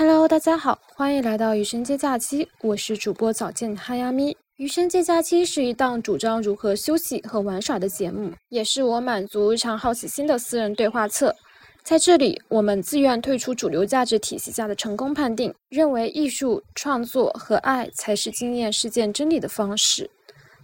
Hello，大家好，欢迎来到余生接假期，我是主播早见哈亚咪。余生接假期是一档主张如何休息和玩耍的节目，也是我满足日常好奇心的私人对话册。在这里，我们自愿退出主流价值体系下的成功判定，认为艺术创作和爱才是经验事件真理的方式。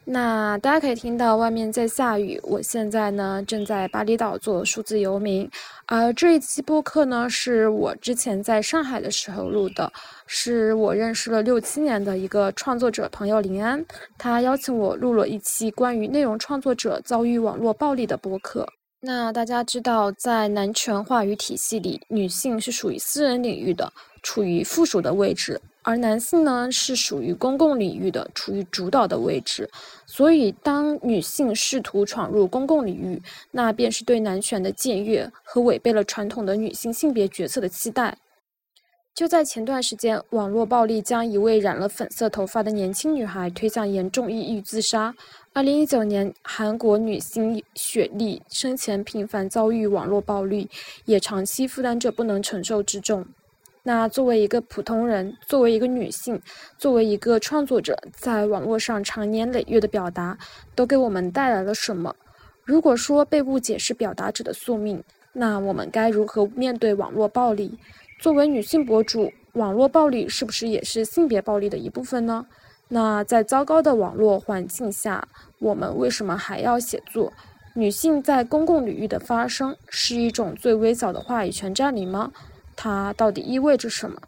那大家可以听到外面在下雨，我现在呢正在巴厘岛做数字游民，而这一期播客呢是我之前在上海的时候录的，是我认识了六七年的一个创作者朋友林安，他邀请我录了一期关于内容创作者遭遇网络暴力的播客。那大家知道，在男权话语体系里，女性是属于私人领域的，处于附属的位置。而男性呢，是属于公共领域的，处于主导的位置。所以，当女性试图闯入公共领域，那便是对男权的僭越和违背了传统的女性性别角色的期待。就在前段时间，网络暴力将一位染了粉色头发的年轻女孩推向严重抑郁自杀。二零一九年，韩国女星雪莉生前频繁遭遇网络暴力，也长期负担着不能承受之重。那作为一个普通人，作为一个女性，作为一个创作者，在网络上长年累月的表达，都给我们带来了什么？如果说被误解是表达者的宿命，那我们该如何面对网络暴力？作为女性博主，网络暴力是不是也是性别暴力的一部分呢？那在糟糕的网络环境下，我们为什么还要写作？女性在公共领域的发声，是一种最微小的话语权占领吗？它到底意味着什么？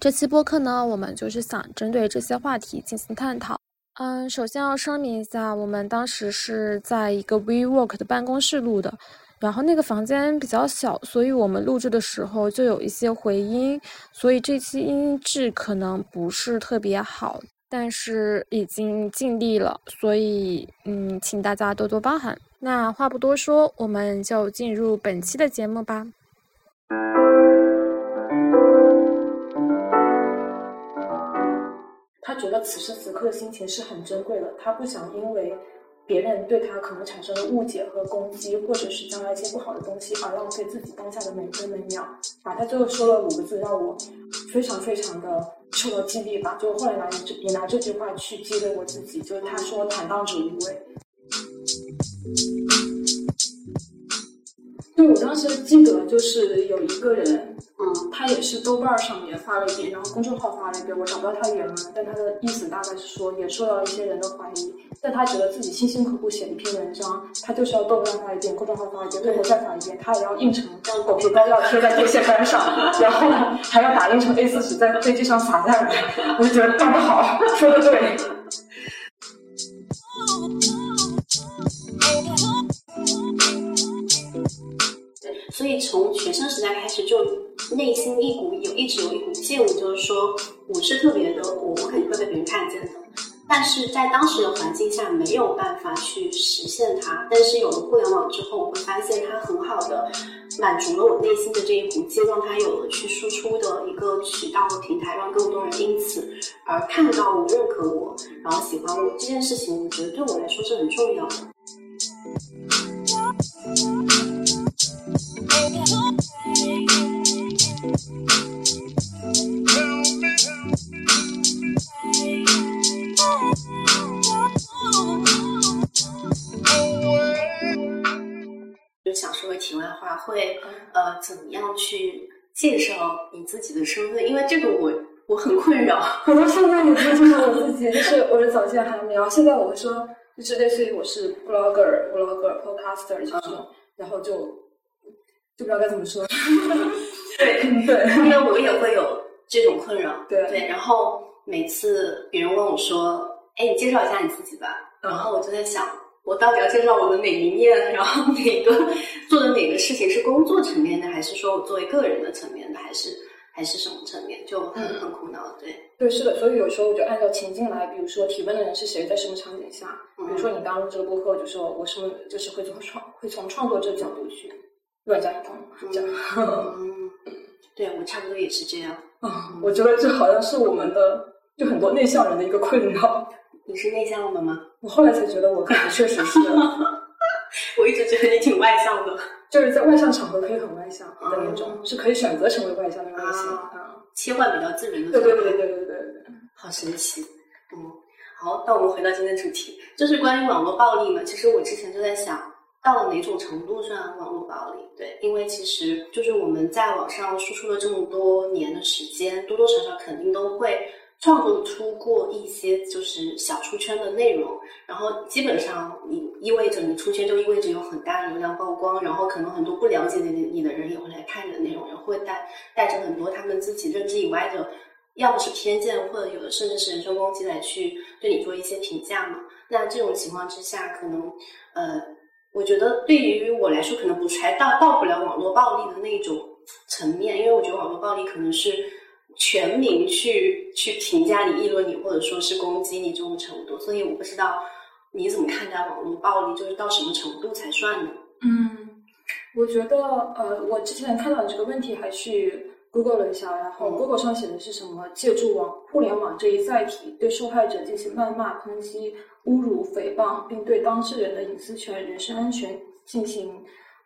这期播客呢，我们就是想针对这些话题进行探讨。嗯，首先要声明一下，我们当时是在一个 WeWork 的办公室录的，然后那个房间比较小，所以我们录制的时候就有一些回音，所以这期音质可能不是特别好，但是已经尽力了，所以嗯，请大家多多包涵。那话不多说，我们就进入本期的节目吧。他觉得此时此刻的心情是很珍贵的，他不想因为别人对他可能产生的误解和攻击，或者是将来一些不好的东西而浪费自己当下的每分每秒。把他最后说了五个字，让我非常非常的受到激励吧。就后来拿这也拿这句话去激励我自己，就是他说坦荡者无畏。对，我当时记得就是有一个人。嗯，他也是豆瓣上面发了一遍，然后公众号发了一遍，我找不到他原文，但他的意思大概是说，也受到一些人的怀疑，但他觉得自己辛辛苦苦写一篇文章，他就是要豆瓣发一遍，公众号发一遍，最后再发一遍，他也要印成狗皮膏药贴在电线杆上，然后还要打印成 A4 纸在飞机上撒在来，我就觉得干得好，说的对。所以从学生时代开始，就内心一股有一直有一股劲，就是说我是特别的，我我肯定会被别人看见的。但是在当时的环境下没有办法去实现它。但是有了互联网之后，我会发现它很好的满足了我内心的这一股劲，让它有了去输出的一个渠道和平台，让更多人因此而看到我、认可我，然后喜欢我这件事情，我觉得对我来说是很重要的。就想说个题外话，会呃怎么样去介绍你自己的身份？因为这个我我很困扰。我到现在也不介绍我自己，就是我是早见韩苗。现在我会说，就是类似于我是 blogger、blogger、podcaster 这种，然后就就不知道该怎么说。对对，因为我也会有这种困扰。对对，然后每次别人问我说：“哎，你介绍一下你自己吧。”然后我就在想，我到底要介绍我的哪一面？然后哪个做的哪个事情是工作层面的，还是说我作为个人的层面的，还是还是什么层面？就很很苦恼。对对，是的。所以有时候我就按照情境来，比如说提问的人是谁，在什么场景下。比如说你刚入这个播客，就说我是就是会从创会从创作者角度去乱加一通这样。对我差不多也是这样啊，我觉得这好像是我们的就很多内向人的一个困扰。你是内向的吗？我后来才觉得我可能确实是。我一直觉得你挺外向的，就是在外向场合可以很外向的那种，是可以选择成为外向的类型啊。切换比较自然的。对对对对对对对，好神奇。嗯，好，那我们回到今天的主题，就是关于网络暴力嘛。其实我之前就在想，到了哪种程度算网络暴力？对，因为其实就是我们在网上输出了这么多年的时间，多多少少肯定都会。创作出过一些就是小出圈的内容，然后基本上你意味着你出圈就意味着有很大的流量曝光，然后可能很多不了解你你的人也会来看你的内容，也会带带着很多他们自己认知以外的，要么是偏见，或者有的甚至是人身攻击来去对你做一些评价嘛。那这种情况之下，可能呃，我觉得对于我来说，可能不还到到不了网络暴力的那种层面，因为我觉得网络暴力可能是。全民去去评价你、议论你，或者说是攻击你这种程度，所以我不知道你怎么看待网络暴力，就是到什么程度才算呢？嗯，我觉得呃，我之前看到这个问题，还去 Google 了一下，然后 Google 上写的是什么？借助网互联网这一载体，对受害者进行谩骂、抨击、侮辱、诽谤，并对当事人的隐私权、人身安全进行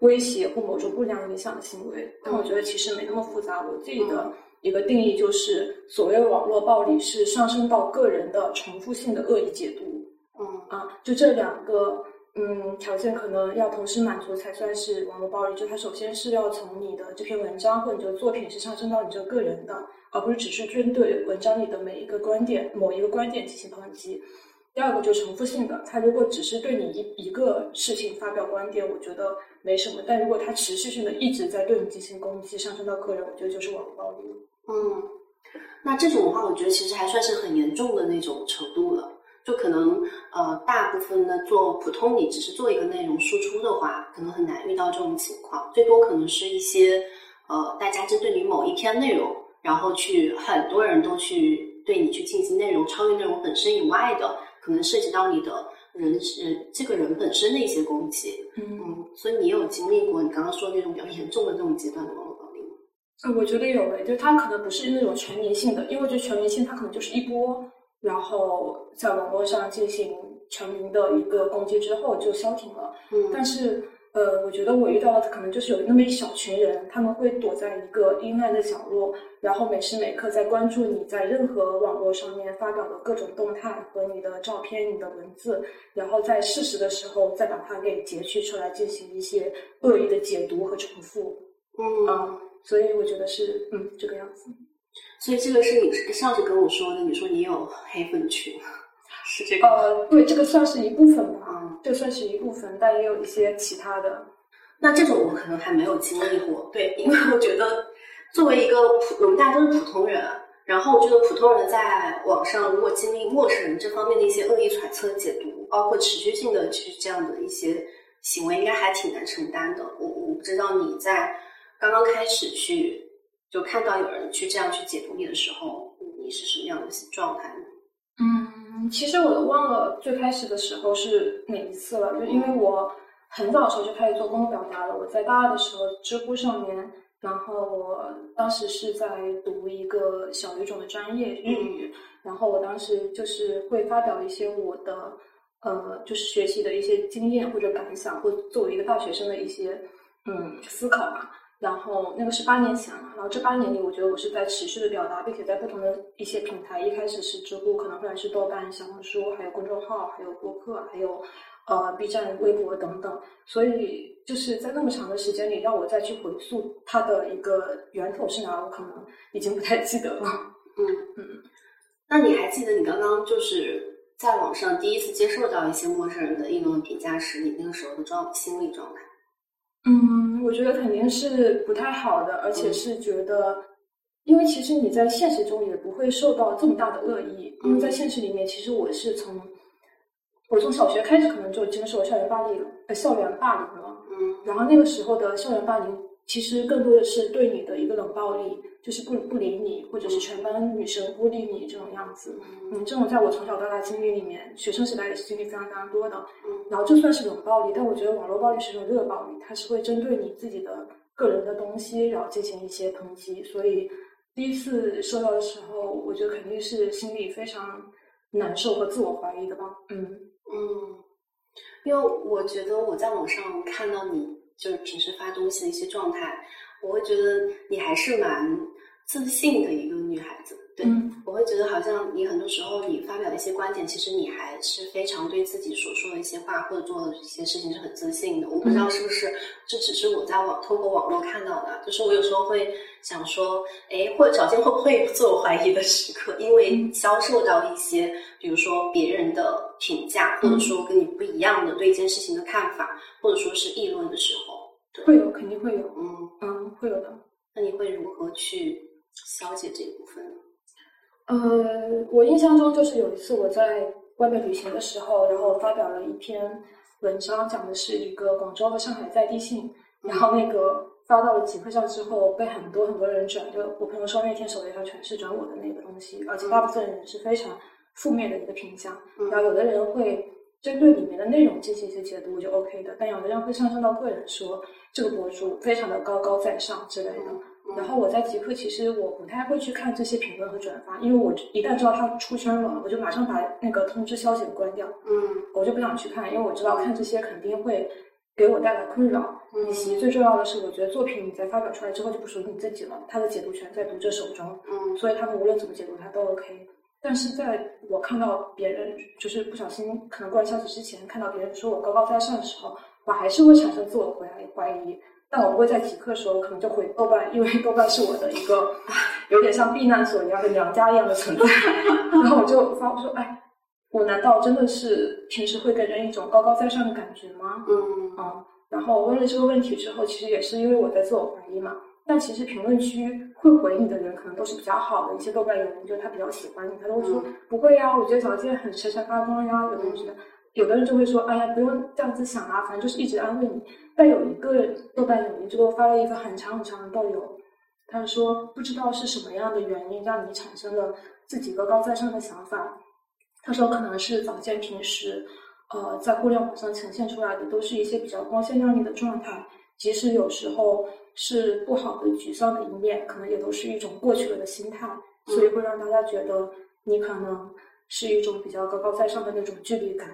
威胁或某种不良影响的行为。但我觉得其实没那么复杂，我自己的。一个定义就是，所谓网络暴力是上升到个人的重复性的恶意解读。嗯啊，就这两个嗯条件可能要同时满足才算是网络暴力。就它首先是要从你的这篇文章或者这个作品是上升到你这个个人的，而不是只是针对文章里的每一个观点、某一个观点进行抨击。第二个就是重复性的，他如果只是对你一一个事情发表观点，我觉得没什么。但如果他持续性的一直在对你进行攻击，上升到个人，我觉得就是网络暴力。嗯，那这种的话，我觉得其实还算是很严重的那种程度了。就可能呃，大部分的做普通，你只是做一个内容输出的话，可能很难遇到这种情况。最多可能是一些呃，大家针对你某一篇内容，然后去很多人都去对你去进行内容超越内容本身以外的，可能涉及到你的人人这个人本身的一些攻击。嗯，所以你有经历过你刚刚说那种比较严重的这种阶段的吗？呃，我觉得有诶，就它可能不是那种全民性的，因为我觉得全民性它可能就是一波，然后在网络上进行全民的一个攻击之后就消停了。嗯，但是呃，我觉得我遇到的可能就是有那么一小群人，他们会躲在一个阴暗的角落，然后每时每刻在关注你在任何网络上面发表的各种动态和你的照片、你的文字，然后在适时的时候再把它给截取出来进行一些恶意的解读和重复。嗯啊。所以我觉得是，嗯，这个样子。所以这个是你上次跟我说的，你说你有黑粉群，是这个？呃，对，这个算是一部分吧。嗯，这算是一部分，但也有一些其他的。那这种我可能还没有经历过，对，因为我觉得作为一个普，我们大家都是普通人，然后我觉得普通人在网上如果经历陌生人这方面的一些恶意揣测、解读，包括持续性的去这样的一些行为，应该还挺难承担的。我我不知道你在。刚刚开始去就看到有人去这样去解读你的时候，你是什么样的状态呢？嗯，其实我都忘了最开始的时候是哪一次了，就因为我很早的时候就开始做公众表达了。我在大二的时候，知乎上面，然后我当时是在读一个小语种的专业日语，然后我当时就是会发表一些我的呃，就是学习的一些经验或者感想，或作为一个大学生的一些嗯思考吧。然后那个是八年前了，然后这八年里，我觉得我是在持续的表达，并且在不同的一些平台，一开始是知乎，可能后来是豆瓣、小红书，还有公众号，还有博客，还有呃 B 站、微博等等。所以就是在那么长的时间里，让我再去回溯它的一个源头是哪，我可能已经不太记得了。嗯嗯，那你还记得你刚刚就是在网上第一次接受到一些陌生人的议论评价时，你那个时候的状心理状态？嗯，我觉得肯定是不太好的，而且是觉得，因为其实你在现实中也不会受到这么大的恶意，因为在现实里面，其实我是从我从小学开始可能就经受校园霸凌，呃，校园霸凌了，嗯，然后那个时候的校园霸凌，其实更多的是对你的一个冷暴力。就是不不理你，或者是全班女生孤立你这种样子，嗯，这种在我从小到大经历里面，学生时代也是经历非常非常多的。嗯，然后就算是冷暴力，但我觉得网络暴力是一种热暴力，它是会针对你自己的个人的东西，然后进行一些抨击。所以第一次收到的时候，我觉得肯定是心里非常难受和自我怀疑的吧。嗯嗯，因为我觉得我在网上看到你就是平时发东西的一些状态，我会觉得你还是蛮。自信的一个女孩子。对，嗯我会觉得好像你很多时候你发表的一些观点，其实你还是非常对自己所说的一些话或者做的一些事情是很自信的。我不知道是不是这只是我在网通过网络看到的，就是我有时候会想说，哎，或者小静会不会有自我怀疑的时刻，因为遭受到一些，比如说别人的评价，或者说跟你不一样的对一件事情的看法，或者说是议论的时候，会有，肯定会有，嗯，嗯，会有的。那你会如何去消解这一部分呢？呃，我印象中就是有一次我在外面旅行的时候，然后我发表了一篇文章，讲的是一个广州和上海在地性，然后那个发到了极客上之后，被很多很多人转，就我朋友说那天首页上全是转我的那个东西，而且大部分人是非常负面的一个评价，嗯然后有的人会针对里面的内容进行一些解读，就 OK 的，但有的人会上升到个人说这个博主非常的高高在上之类的。嗯然后我在极客，其实我不太会去看这些评论和转发，因为我一旦知道他出圈了，我就马上把那个通知消息关掉，嗯我就不想去看，因为我知道看这些肯定会给我带来困扰，嗯以及最重要的是，我觉得作品你在发表出来之后就不属于你自己了，它的解读权在读者手中，嗯所以他们无论怎么解读它都 OK。但是在我看到别人就是不小心可能关消息之前，看到别人说我高高在上的时候，我还是会产生自我怀疑怀疑。但我不会在极客的时候，可能就回豆瓣，因为豆瓣是我的一个有点像避难所一样的娘家一样的存在。然后我就发我说，哎，我难道真的是平时会给人一种高高在上的感觉吗？嗯啊，然后我问了这个问题之后，其实也是因为我在自我怀疑嘛。但其实评论区会回你的人，可能都是比较好的一些豆瓣友人，就是他比较喜欢你，他都会说、嗯不会呀，我觉得小健很闪闪发光呀。有的人觉得，有的人就会说，哎呀，不用这样子想啊，反正就是一直安慰你。但有一个豆瓣友人就给我发了一个很长很长的豆友，他说不知道是什么样的原因让你产生了自己高高在上的想法。他说可能是早先平时，呃，在互联网上呈现出来的都是一些比较光鲜亮丽的状态，即使有时候是不好的、沮丧的一面，可能也都是一种过去了的心态，所以会让大家觉得你可能是一种比较高高在上的那种距离感，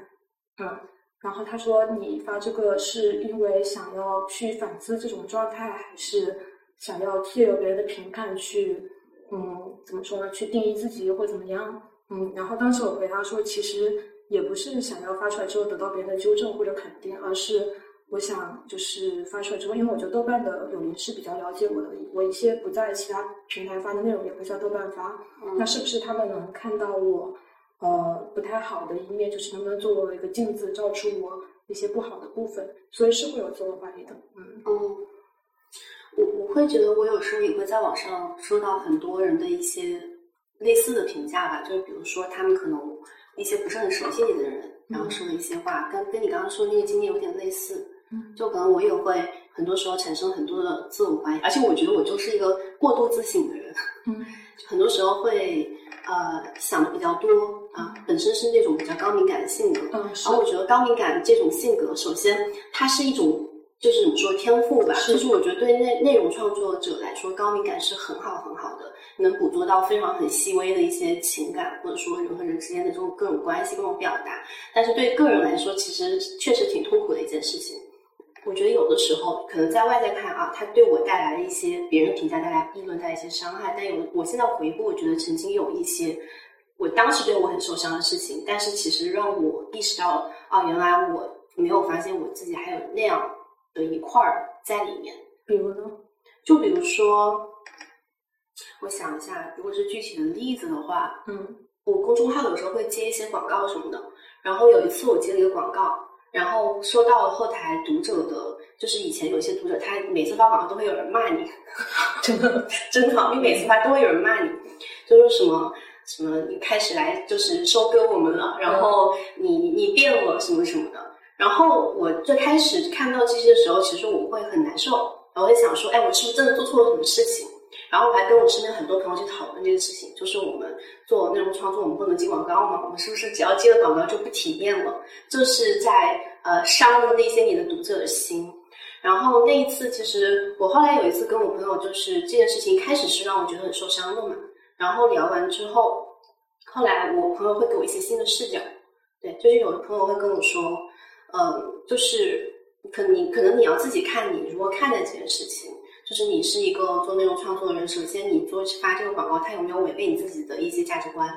嗯。然后他说：“你发这个是因为想要去反思这种状态，还是想要借由别人的评判去，嗯，怎么说呢？去定义自己或怎么样？嗯。然后当时我回答说，其实也不是想要发出来之后得到别人的纠正或者肯定，而是我想就是发出来之后，因为我觉得豆瓣的友邻是比较了解我的，我一些不在其他平台发的内容也会在豆瓣发，那是不是他们能看到我？”呃，不太好的一面就是能不能作为一个镜子照出我一些不好的部分，所以是会有自我怀疑的。嗯嗯，我我会觉得我有时候也会在网上收到很多人的一些类似的评价吧，就是比如说他们可能一些不是很熟悉你的人，然后说的一些话，跟跟你刚刚说的那个经历有点类似。嗯就可能我也会很多时候产生很多的自我怀疑，而且我觉得我就是一个过度自省的人，嗯很多时候会呃想的比较多啊，本身是那种比较高敏感的性格，嗯，是然后我觉得高敏感这种性格，首先它是一种就是你说天赋吧，是就是我觉得对内内容创作者来说，高敏感是很好很好的，能捕捉到非常很细微的一些情感，或者说人和人之间的这种各种关系、各种表达。但是对个人来说，其实确实挺痛苦的一件事情。我觉得有的时候可能在外在看啊，他对我带来了一些别人评价带来议论带来一些伤害，但有我现在回顾，我觉得曾经有一些我当时对我很受伤的事情，但是其实让我意识到啊，原来我没有发现我自己还有那样的一块儿在里面。比如呢？就比如说，我想一下，如果是具体的例子的话，嗯我公众号有时候会接一些广告什么的，然后有一次我接了一个广告，然后说到后台读者的，就是以前有些读者他每次发广告都会有人骂你，真的，真的，你每次发都会有人骂你，就是什么什么你开始来就是收割我们了，然后你你变了什么什么的。然后我最开始看到这些的时候，其实我会很难受，我会想说，哎，我是不是真的做错了什么事情？然后我还跟我身边很多朋友去讨论这个事情，就是我们做内容创作，我们不能接广告吗？我们是不是只要接了广告就不体面了？这是在呃伤了那些你的读者的心。然后那一次，其实我后来有一次跟我朋友，就是这件事情开始是让我觉得很受伤的嘛。然后聊完之后，后来我朋友会给我一些新的视角，对，就是有的朋友会跟我说，嗯，就是可你可能你要自己看你如何看待这件事情。就是你是一个做内容创作的人，首先你做发这个广告，它有没有违背你自己的一些价值观？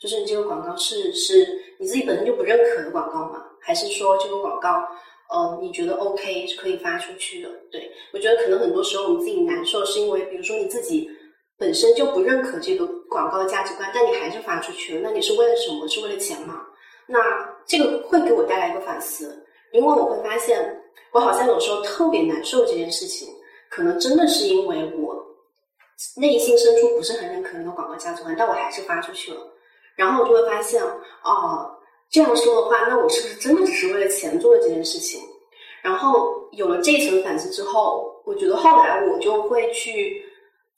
就是你这个广告是是你自己本身就不认可的广告吗？还是说这个广告，呃，你觉得 OK 是可以发出去的？对我觉得可能很多时候我们自己难受，是因为比如说你自己本身就不认可这个广告的价值观，但你还是发出去了，那你是为了什么？是为了钱吗？那这个会给我带来一个反思，因为我会发现我好像有时候特别难受这件事情。可能真的是因为我内心深处不是很认可那个广告价值观，但我还是发出去了。然后我就会发现，哦，这样说的话，那我是不是真的只是为了钱做的这件事情？然后有了这一层反思之后，我觉得后来我就会去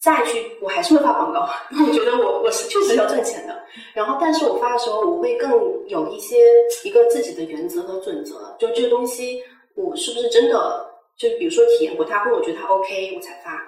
再去，我还是会发广告，因为我觉得我我是确实要赚钱的。然后，但是我发的时候，我会更有一些一个自己的原则和准则，就这个东西，我是不是真的？就比如说体验过它，或者我觉得它 OK，我才发。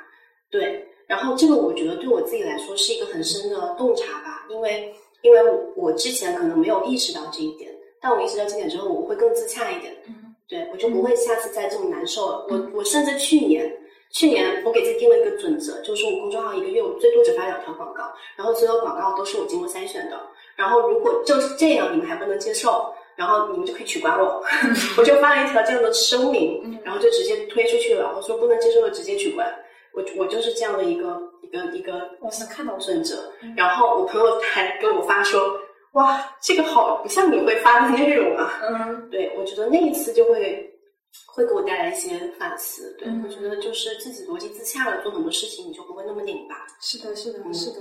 对，然后这个我觉得对我自己来说是一个很深的洞察吧，因为因为我之前可能没有意识到这一点，但我意识到这点之后，我会更自洽一点。嗯，对我就不会下次再这么难受了。我我甚至去年去年我给自己定了一个准则，就是我公众号一个月我最多只发两条广告，然后所有广告都是我经过筛选的。然后如果就是这样，你们还不能接受。然后你们就可以取关我，我就发了一条这样的声明，然后就直接推出去了。我说不能接受的直接取关，我我就是这样的一个一个一个，我是看到准则。然后我朋友还给我发说，哇，这个好不像你会发的内容啊。嗯，对，我觉得那一次就会会给我带来一些反思。对，我觉得就是自己逻辑自洽了，做很多事情你就不会那么拧巴。是的，是的，是的。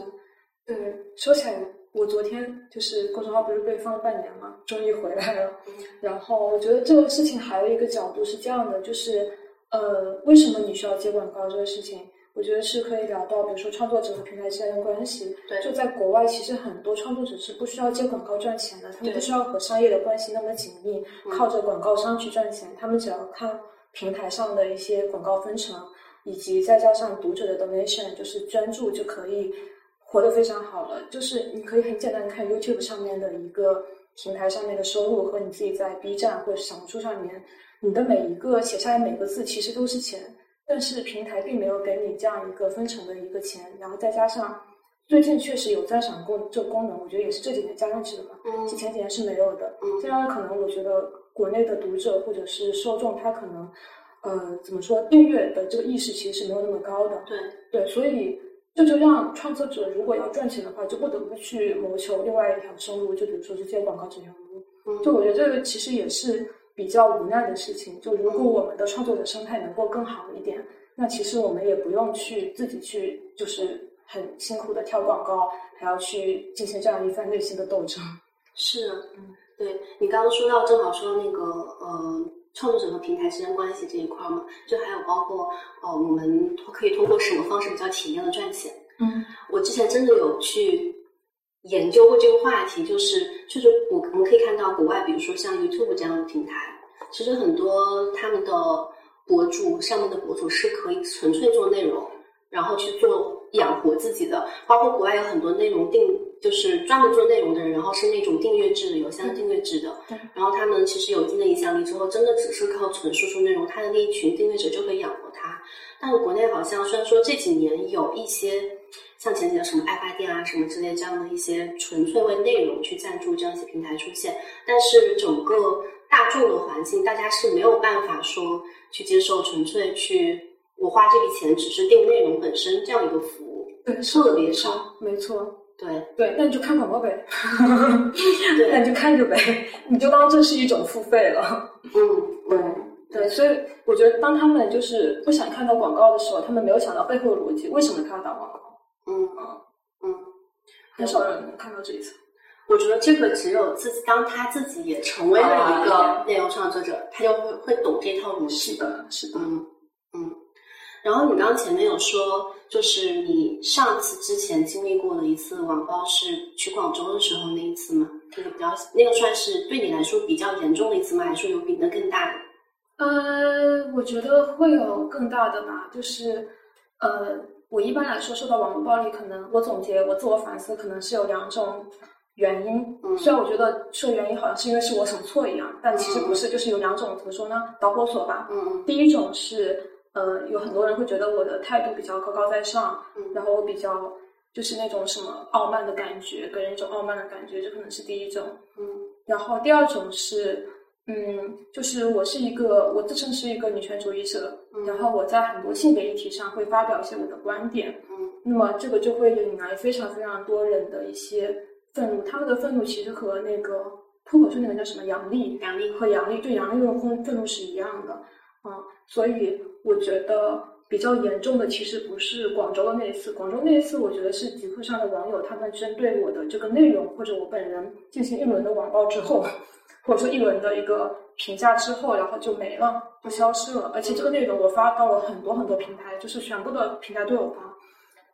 对，说起来。我昨天就是公众号不是被封了半年嘛，终于回来了。然后我觉得这个事情还有一个角度是这样的，就是呃，为什么你需要接广告这个事情，我觉得是可以聊到，比如说创作者和平台之间的关系。对，就在国外，其实很多创作者是不需要接广告赚钱的，他们不需要和商业的关系那么紧密，靠着广告商去赚钱，他们只要看平台上的一些广告分成，以及再加上读者的 donation，就是捐助就可以。活得非常好了，就是你可以很简单看 YouTube 上面的一个平台上面的收入和你自己在 B 站或者小红书上面，你的每一个写下来每个字其实都是钱，但是平台并没有给你这样一个分成的一个钱，然后再加上最近确实有赞赏功这个功能，我觉得也是这几年加上去的嘛，嗯，前几年是没有的，嗯，这样可能我觉得国内的读者或者是受众他可能，呃，怎么说订阅的这个意识其实是没有那么高的，对对，所以。这就让创作者如果要赚钱的话，就不得不去谋求另外一条收入，就比如说是接广告这条路。就我觉得这个其实也是比较无奈的事情。就如果我们的创作者生态能够更好一点，那其实我们也不用去自己去就是很辛苦的跳广告，还要去进行这样一番内心的斗争。是啊，嗯，对你刚刚说到正好说那个呃。创作者和平台之间关系这一块嘛，就还有包括哦，我们可以通过什么方式比较体面的赚钱？嗯，我之前真的有去研究过这个话题，就是就是我我们可以看到国外，比如说像 YouTube 这样的平台，其实很多他们的博主上面的博主是可以纯粹做内容，然后去做养活自己的，包括国外有很多内容定。就是专门做内容的人，然后是那种订阅制的，有相订阅制的。然后他们其实有一定的影响力之后，真的只是靠纯输出内容，他的那一群订阅者就可以养活他。但是国内好像虽然说这几年有一些像前几年什么爱发电啊什么之类这样的一些纯粹为内容去赞助这样一些平台出现，但是整个大众的环境，大家是没有办法说去接受纯粹去我花这笔钱只是订内容本身这样一个服务，对特别少，没错。对对，那你就看广告呗，那你就看着呗，你就当这是一种付费了。嗯，对对，所以我觉得当他们就是不想看到广告的时候，他们没有想到背后的逻辑，为什么他要打广告？嗯嗯嗯，很少人能看到这一层。我觉得这个只有自己，当他自己也成为了一个内容创作者，他就会会懂这套逻辑的。是的，嗯嗯。然后你刚刚前面有说，就是你上次之前经历过的一次网暴是去广州的时候那一次吗？那个比较，那个算是对你来说比较严重的一次吗？还是有比那更大的？呃，我觉得会有更大的吧。就是呃，我一般来说受到网络暴力，可能我总结我自我反思，可能是有两种原因。嗯，虽然我觉得说原因好像是因为是我什么错一样，但其实不是，就是有两种怎么说呢？导火索吧。嗯嗯。第一种是。呃，有很多人会觉得我的态度比较高高在上，嗯。然后我比较就是那种什么傲慢的感觉，给人一种傲慢的感觉，这可能是第一种。嗯。然后第二种是，嗯，就是我是一个，我自称是一个女权主义者，嗯。然后我在很多性别议题上会发表一些我的观点，嗯。那么这个就会引来非常非常多人的一些愤怒，他们的愤怒其实和那个脱口秀那个叫什么杨笠，杨笠。和杨笠对杨笠那种愤愤怒是一样的，啊、所以我觉得比较严重的其实不是广州的那一次，广州那一次我觉得是极客上的网友他们针对我的这个内容或者我本人进行一轮的网暴之后，或者说一轮的一个评价之后，然后就没了，就消失了，而且这个内容我发到了很多很多平台，就是全部的平台都有发。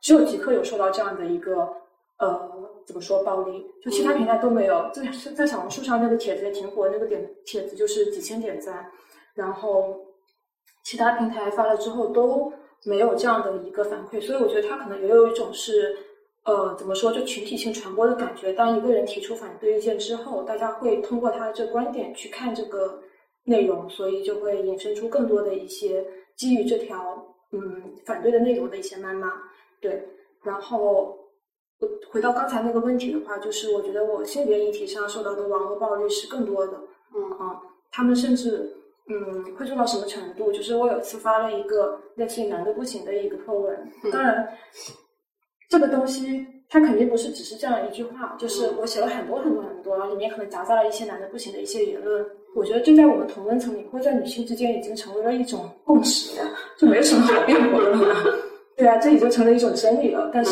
只有极客有受到这样的一个呃怎么说暴力，就其他平台都没有。在在小红书上那个帖子也挺火，那个点帖子就是几千点赞，然后其他平台发了之后都没有这样的一个反馈，所以我觉得他可能也有一种是呃怎么说就群体性传播的感觉。当一个人提出反对意见之后，大家会通过他的这个观点去看这个内容，所以就会衍生出更多的一些基于这条嗯反对的内容的一些谩骂。对，然后我回到刚才那个问题的话，就是我觉得我性别议题上受到的网络暴力是更多的嗯啊，他们甚至嗯会做到什么程度？就是我有一次发了一个类似于“男的不行”的一个 po 文，当然这个东西它肯定不是只是这样一句话，就是我写了很多很多很多，然后里面可能夹杂了一些难的不行的一些言论。我觉得这在我们同温层里，或在女性之间已经成为了一种共识了，就没有什么好辩驳的了。对啊，这已经成了一种真理了。但是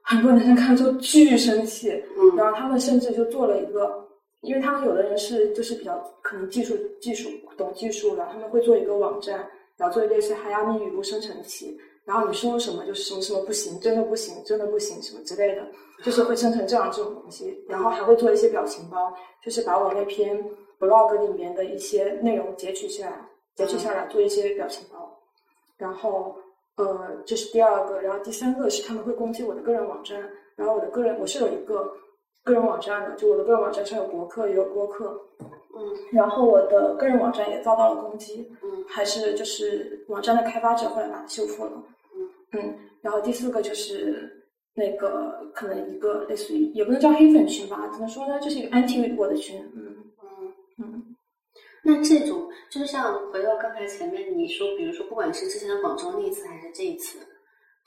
很多男生看了之后巨生气，嗯然后他们甚至就做了一个，因为他们有的人是就是比较可能技术技术懂技术的，他们会做一个网站，然后做类似哈亚米语录生成器，然后你输入什么就是什么什么不行，真的不行，真的不行什么之类的，就是会生成这样这种东西，然后还会做一些表情包，就是把我那篇 blog 里面的一些内容截取下来，截取下来做一些表情包，然后。呃，这是第二个，然后第三个是他们会攻击我的个人网站，然后我的个人我是有一个个人网站的，就我的个人网站上有博客也有播客，嗯。然后我的个人网站也遭到了攻击，嗯还是就是网站的开发者后来把它修复了，嗯。嗯，然后第四个就是那个可能一个类似于也不能叫黑粉群吧，怎么说呢，就是一个 anti 我的群，嗯嗯。嗯。那这种就是像回到刚才前面你说，比如说不管是之前的广州那一次还是这一次，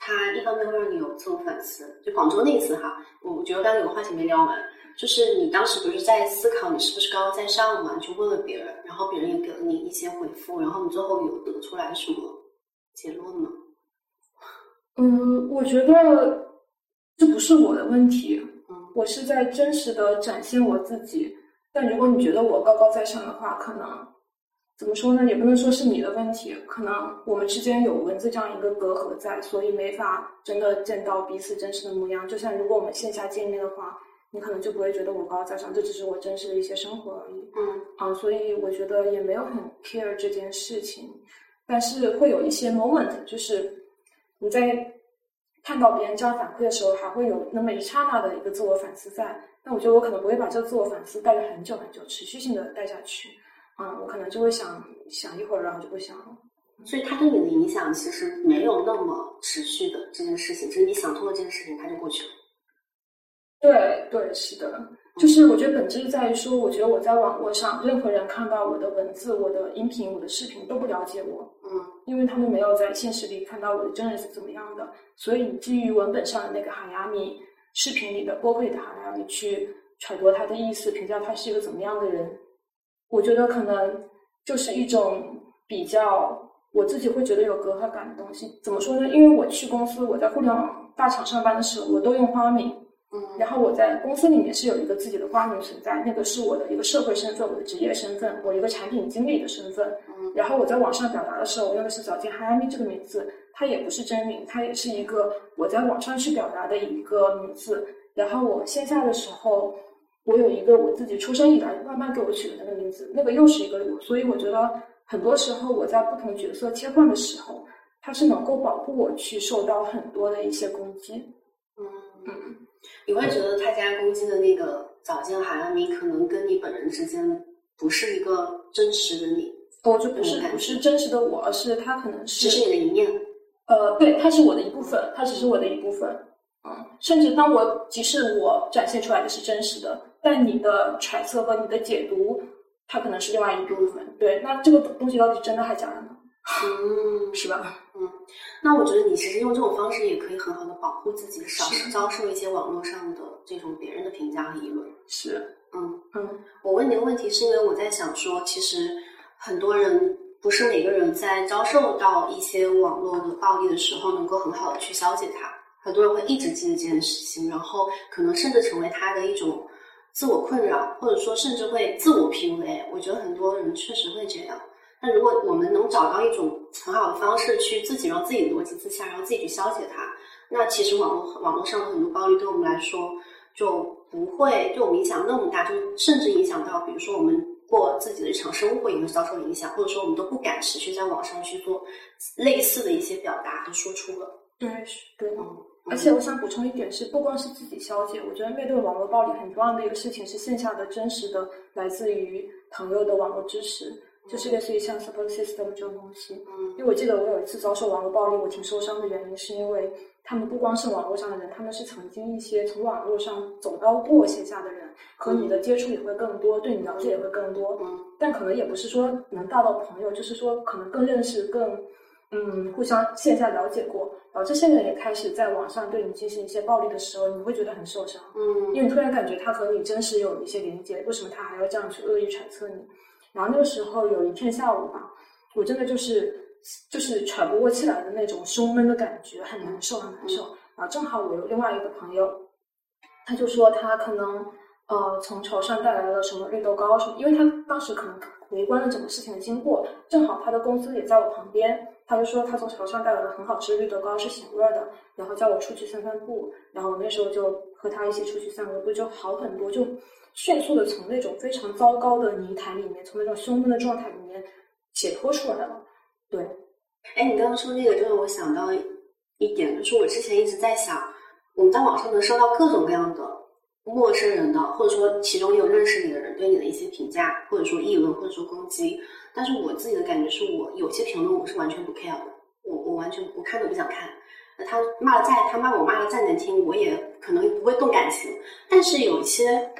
它一方面会让你有自我反思。就广州那一次哈，我我觉得刚才有个话题没聊完，就是你当时不是在思考你是不是高高在上嘛，去问了别人，然后别人也给了你一些回复，然后你最后有得出来什么结论吗？嗯，我觉得这不是我的问题，嗯我是在真实的展现我自己。但如果你觉得我高高在上的话，可能怎么说呢？也不能说是你的问题，可能我们之间有文字这样一个隔阂在，所以没法真的见到彼此真实的模样。就像如果我们线下见面的话，你可能就不会觉得我高高在上，这只是我真实的一些生活而已。嗯啊，所以我觉得也没有很 care 这件事情，但是会有一些 moment，就是你在看到别人这样反馈的时候，还会有那么一刹那的一个自我反思在。那我觉得我可能不会把这个自我反思带着很久很久，持续性的带下去。啊、我可能就会想想一会儿，然后就不想了。所以它对你的影响其实没有那么持续的这件事情，就是你想通了这件事情，它就过去了。对对，是的，就是我觉得本质在于说，我觉得我在网络上，任何人看到我的文字、我的音频、我的视频都不了解我，嗯因为他们没有在现实里看到我的真人是怎么样的，所以基于文本上的那个哈亚米视频里的播客里的哈亚米去揣度他的意思，评价他是一个怎么样的人，我觉得可能就是一种比较我自己会觉得有隔阂感的东西。怎么说呢？因为我去公司，我在互联网大厂上班的时候，我都用花名，嗯然后我在公司里面是有一个自己的花名存在，那个是我的一个社会身份，我的职业身份，我一个产品经理的身份。嗯然后我在网上表达的时候，我用的是早见哈亚咪这个名字，它也不是真名，它也是一个我在网上去表达的一个名字。然后我线下的时候，我有一个我自己出生以来慢慢给我取的那个名字，那个又是一个我。所以我觉得很多时候我在不同角色切换的时候，它是能够保护我去受到很多的一些攻击。嗯嗯。你会觉得他家攻击的那个早见哈亚米，可能跟你本人之间不是一个真实的你，哦，就不是不是真实的我，而是他可能是只是你的一面。呃，对，他是我的一部分，他只是我的一部分。嗯，甚至当我即使我展现出来的是真实的，但你的揣测和你的解读，它可能是另外一部分。对，那这个东西到底真的还是假的呢？嗯，是吧？嗯，那我觉得你其实用这种方式也可以很好的保护自己，少遭受一些网络上的这种别人的评价和议论。是，嗯嗯，我问你的问题是因为我在想说，其实很多人不是每个人在遭受到一些网络的暴力的时候，能够很好的去消解它。很多人会一直记得这件事情，然后可能甚至成为他的一种自我困扰，或者说甚至会自我 PUA。我觉得很多人确实会这样。那如果我们能找到一种很好的方式，去自己让自己的逻辑自洽，然后自己去消解它，那其实网络网络上的很多暴力对我们来说就不会对我们影响那么大，就甚至影响到，比如说我们过自己的日常生活也会遭受影响，或者说我们都不敢持续在网上去做类似的一些表达和输出了。对，对。而且我想补充一点是，不光是自己消解，我觉得面对网络暴力很重要的一个事情是线下的真实的来自于朋友的网络支持，就是类似于像 support system 这种东西。嗯，因为我记得我有一次遭受网络暴力，我挺受伤的原因是因为他们不光是网络上的人，他们是曾经一些从网络上走到过线下的人，和你的接触也会更多，对你了解也会更多。嗯，但可能也不是说能大到朋友，就是说可能更认识更。嗯，互相线下了解过，然后这些人也开始在网上对你进行一些暴力的时候，你会觉得很受伤。嗯，因为你突然感觉他和你真实有一些连接，为什么他还要这样去恶意揣测你？然后那个时候有一天下午吧，我真的就是就是喘不过气来的那种胸闷的感觉，很难受，很难受。然后正好我有另外一个朋友，他就说他可能呃从潮汕带来了什么绿豆糕什么，因为他当时可能围观了整个事情的经过，正好他的公司也在我旁边。他就说他从潮汕带来的很好吃的绿豆糕是咸味的，然后叫我出去散散步，然后我那时候就和他一起出去散个步，就好很多，就迅速的从那种非常糟糕的泥潭里面，从那种胸闷的状态里面解脱出来了。对，哎，你刚刚说那个，就让我想到一点，就是我之前一直在想，我们在网上能收到各种各样的陌生人的，或者说其中也有认识你的人对你的一些评价，或者说议论，或者说攻击。但是我自己的感觉是我有些评论我是完全不 care 的，我我完全我看都不想看。那他骂的再他骂我骂的再难听，我也可能不会动感情。但是有些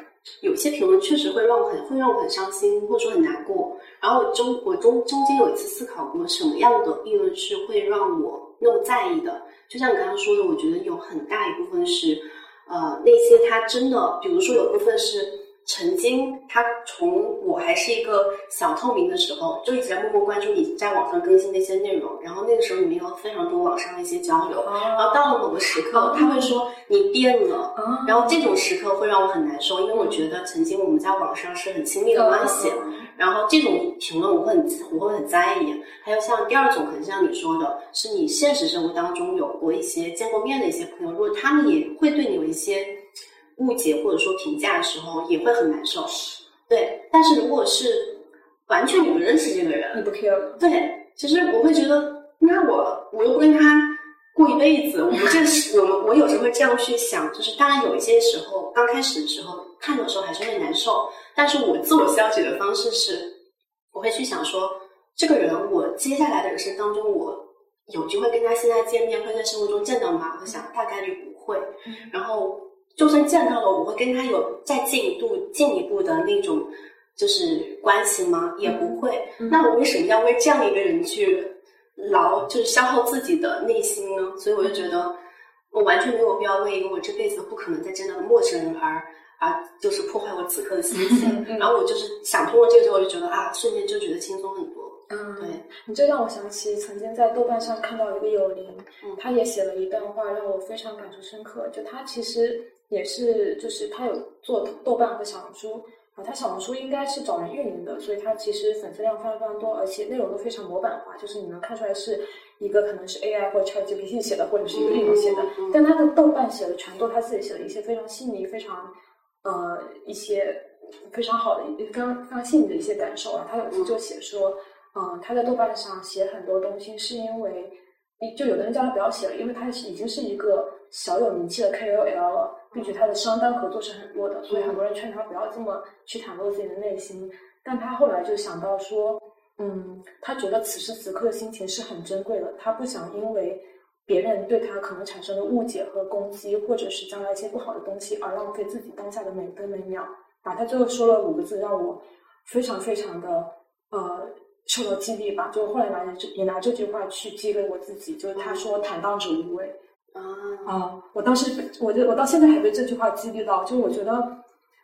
有些评论确实会让我很会让我很伤心，或者说很难过。然后中我中中间有一次思考过，什么样的议论是会让我那么在意的？就像你刚刚说的，我觉得有很大一部分是，呃，那些他真的，比如说有部分是。曾经，他从我还是一个小透明的时候，就一直在默默关注你在网上更新的一些内容。然后那个时候，你们有非常多网上的一些交流。然后到了某个时刻，他会说你变了。然后这种时刻会让我很难受，因为我觉得曾经我们在网上是很亲密的关系。然后这种评论我会很我会很在意。还有像第二种，可能像你说的，是你现实生活当中有过一些见过面的一些朋友，如果他们也会对你有一些。误解或者说评价的时候也会很难受，对。但是如果是完全你不认识这个人，你不 care，对。其实我会觉得，那我我又不跟他过一辈子，我们这是我们我有时候会这样去想，就是当然有一些时候刚开始的时候看的时候还是会难受，但是我自我消解的方式是，我会去想说，这个人我接下来的人生当中，我有机会跟他现在见面，会在生活中见到吗？我想大概率不会，然后。就算见到了，我会跟他有再进一步、进一步的那种就是关系吗？也不会。那我为什么要为这样一个人去劳，就是消耗自己的内心呢？所以我就觉得，我完全没有必要为一个我这辈子不可能再见到的陌生人而而就是破坏我此刻的心情。然后我就是想通过这个之后，我就觉得啊，瞬间就觉得轻松很多。嗯，对，你这让我想起曾经在豆瓣上看到一个友邻，他也写了一段话，让我非常感触深刻。就他其实。也是，就是他有做豆瓣和小红书啊，他小红书应该是找人运营的，所以他其实粉丝量非常非常多，而且内容都非常模板化，就是你能看出来是一个可能是 AI 或者 ChatGPT 写的，或者是一个运营写的。但他的豆瓣写的全都他自己写的一些非常细腻、非常呃一些非常好的、非常非常细腻的一些感受啊。他有一次就写说，嗯，他在豆瓣上写很多东西是因为，就有的人叫他不要写了，因为他是已经是一个小有名气的 KOL 了。并且他的商单合作是很多的，所以很多人劝他不要这么去袒露自己的内心。但他后来就想到说，嗯，他觉得此时此刻的心情是很珍贵的，他不想因为别人对他可能产生的误解和攻击，或者是将来一些不好的东西而浪费自己当下的每分每秒。啊他最后说了五个字，让我非常非常的呃受到激励吧。就后来拿这也拿这句话去激励我自己，就是他说“坦荡者无畏”。啊啊！我当时，我就我到现在还被这句话激励到，就我觉得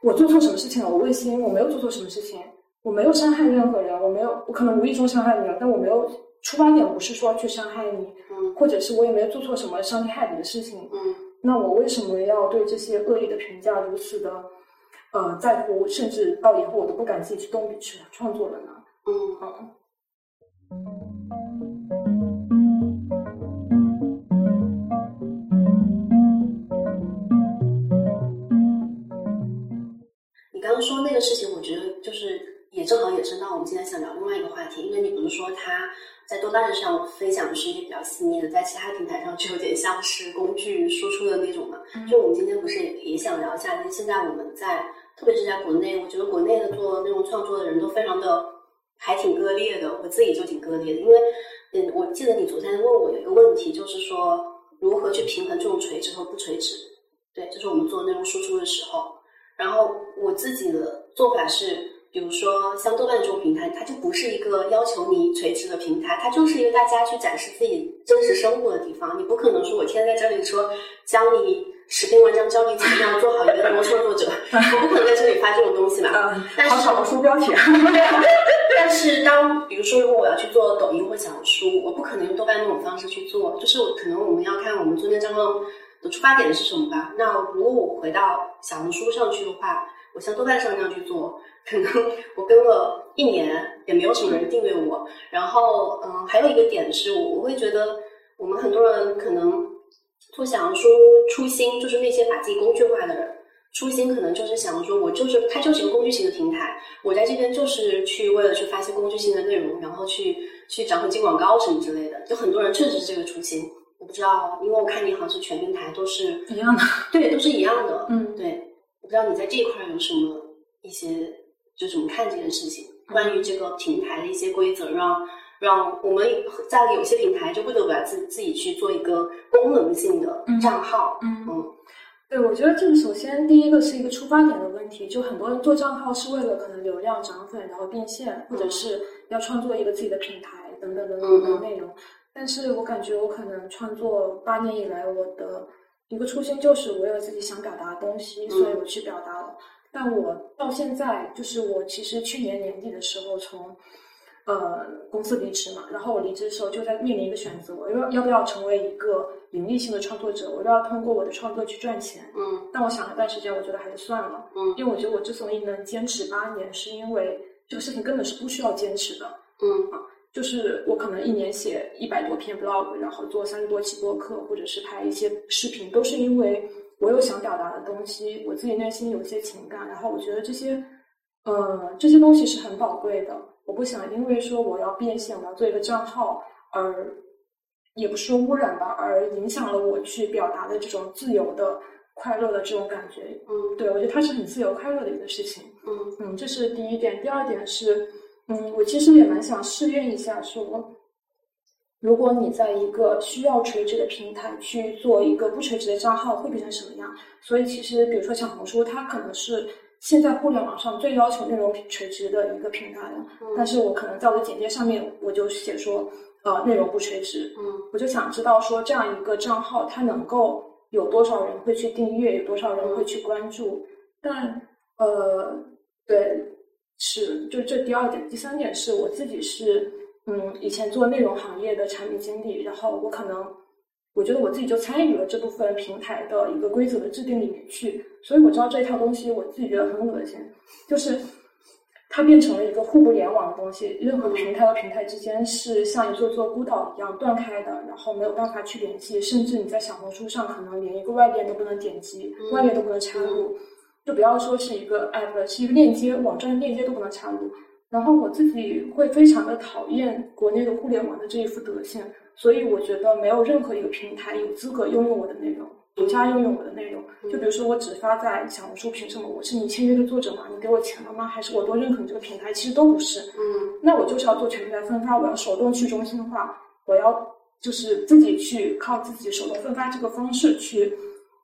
我做错什么事情了？我问心，我没有做错什么事情，我没有伤害任何人，我没有，我可能无意中伤害你了，但我没有出发点不是说去伤害你，嗯或者是我也没有做错什么伤天害理的事情，嗯那我为什么要对这些恶意的评价如此的呃在乎，甚至到以后我都不敢自己去动笔去创作了呢？嗯嗯。说那个事情，我觉得就是也正好延伸到我们今天想聊另外一个话题，因为你不是说他在豆瓣上分享的是一个比较细腻的，在其他平台上就有点像是工具输出的那种嘛。就我们今天不是也也想聊一下，就现在我们在，特别是在国内，我觉得国内的做内容创作的人都非常的还挺割裂的，我自己就挺割裂的，因为嗯，我记得你昨天问我有一个问题，就是说如何去平衡这种垂直和不垂直。对，就是我们做内容输出的时候，然后我自己的做法是，比如说像豆瓣这种平台，它就不是一个要求你垂直的平台，它就是一个大家去展示自己真实生活的地方。你不可能说我天天在这里说教你十篇文章，教你怎么样做好一个内容创作者，我不可能在这里发这种东西吧？嗯，但是好小红书标题。但是当比如说，如果我要去做抖音或小红书，我不可能用豆瓣那种方式去做，就是我可能我们要看我们做那账号的出发点是什么吧。那如果我回到小红书上去的话，我像豆瓣上那样去做，可能我跟了一年也没有什么人订阅我。然后，嗯，还有一个点是我我会觉得我们很多人可能做小红书初心就是那些把自己工具化的人。初心可能就是想说，我就是它就是一个工具型的平台，我在这边就是去为了去发些工具性的内容，然后去去涨粉进广告什么之类的。就很多人确实是这个初心，我不知道，因为我看你好像是全平台都是一样的，对，都是一样的。嗯对，我不知道你在这一块有什么一些就怎么看这件事情，关于这个平台的一些规则，让让我们在有些平台就不得不要自自己去做一个功能性的账号。嗯嗯对，我觉得这个首先第一个是一个出发点的问题，就很多人做账号是为了可能流量涨粉，然后变现，或者是要创作一个自己的品牌等等等等的内容。但是我感觉我可能创作八年以来，我的一个初心就是我有自己想表达的东西，所以我去表达了。但我到现在，就是我其实去年年底的时候从。呃，公司离职嘛，然后我离职的时候就在面临一个选择，我要要不要成为一个盈利性的创作者，我要不要通过我的创作去赚钱。嗯但我想了段时间，我觉得还是算了，嗯因为我觉得我之所以能坚持八年，是因为这个事情根本是不需要坚持的。嗯就是我可能一年写一百多篇 blog，然后做三十多期播客，或者是拍一些视频，都是因为我有想表达的东西，我自己内心有一些情感，然后我觉得这些，呃，这些东西是很宝贵的。我不想因为说我要变现，我要做一个账号，而也不是说污染吧，而影响了我去表达的这种自由的、快乐的这种感觉。嗯对我觉得它是很自由快乐的一个事情。嗯嗯，这是第一点。第二点是，嗯，我其实也蛮想试验一下说，如果你在一个需要垂直的平台去做一个不垂直的账号，会变成什么样？所以其实，比如说小红书，它可能是现在互联网上最要求内容垂直的一个平台了。但是我可能在我的简介上面，我就写说，呃，内容不垂直。嗯我就想知道说，这样一个账号它能够有多少人会去订阅，有多少人会去关注。但呃，对，是就这第二点，第三点是我自己是嗯，以前做内容行业的产品经理，然后我可能我觉得我自己就参与了这部分平台的一个规则的制定里面去，所以我知道这一套东西我自己觉得很恶心，就是。它变成了一个互不联网的东西，任何平台和平台之间是像一座座孤岛一样断开的，然后没有办法去联系，甚至你在小红书上可能连一个外链都不能点击，外链都不能插入，就不要说是一个 app，是一个链接，网站的链接都不能插入。然后我自己会非常的讨厌国内的互联网的这一副德性，所以我觉得没有任何一个平台有资格拥有我的内容，独家拥有我的内容。就比如说，我只发在小红书，凭什么？我是你签约的作者吗？你给我钱了吗？还是我多认可你这个平台？其实都不是。嗯那我就是要做全平台分发，我要手动去中心化，我要就是自己去靠自己手动分发这个方式去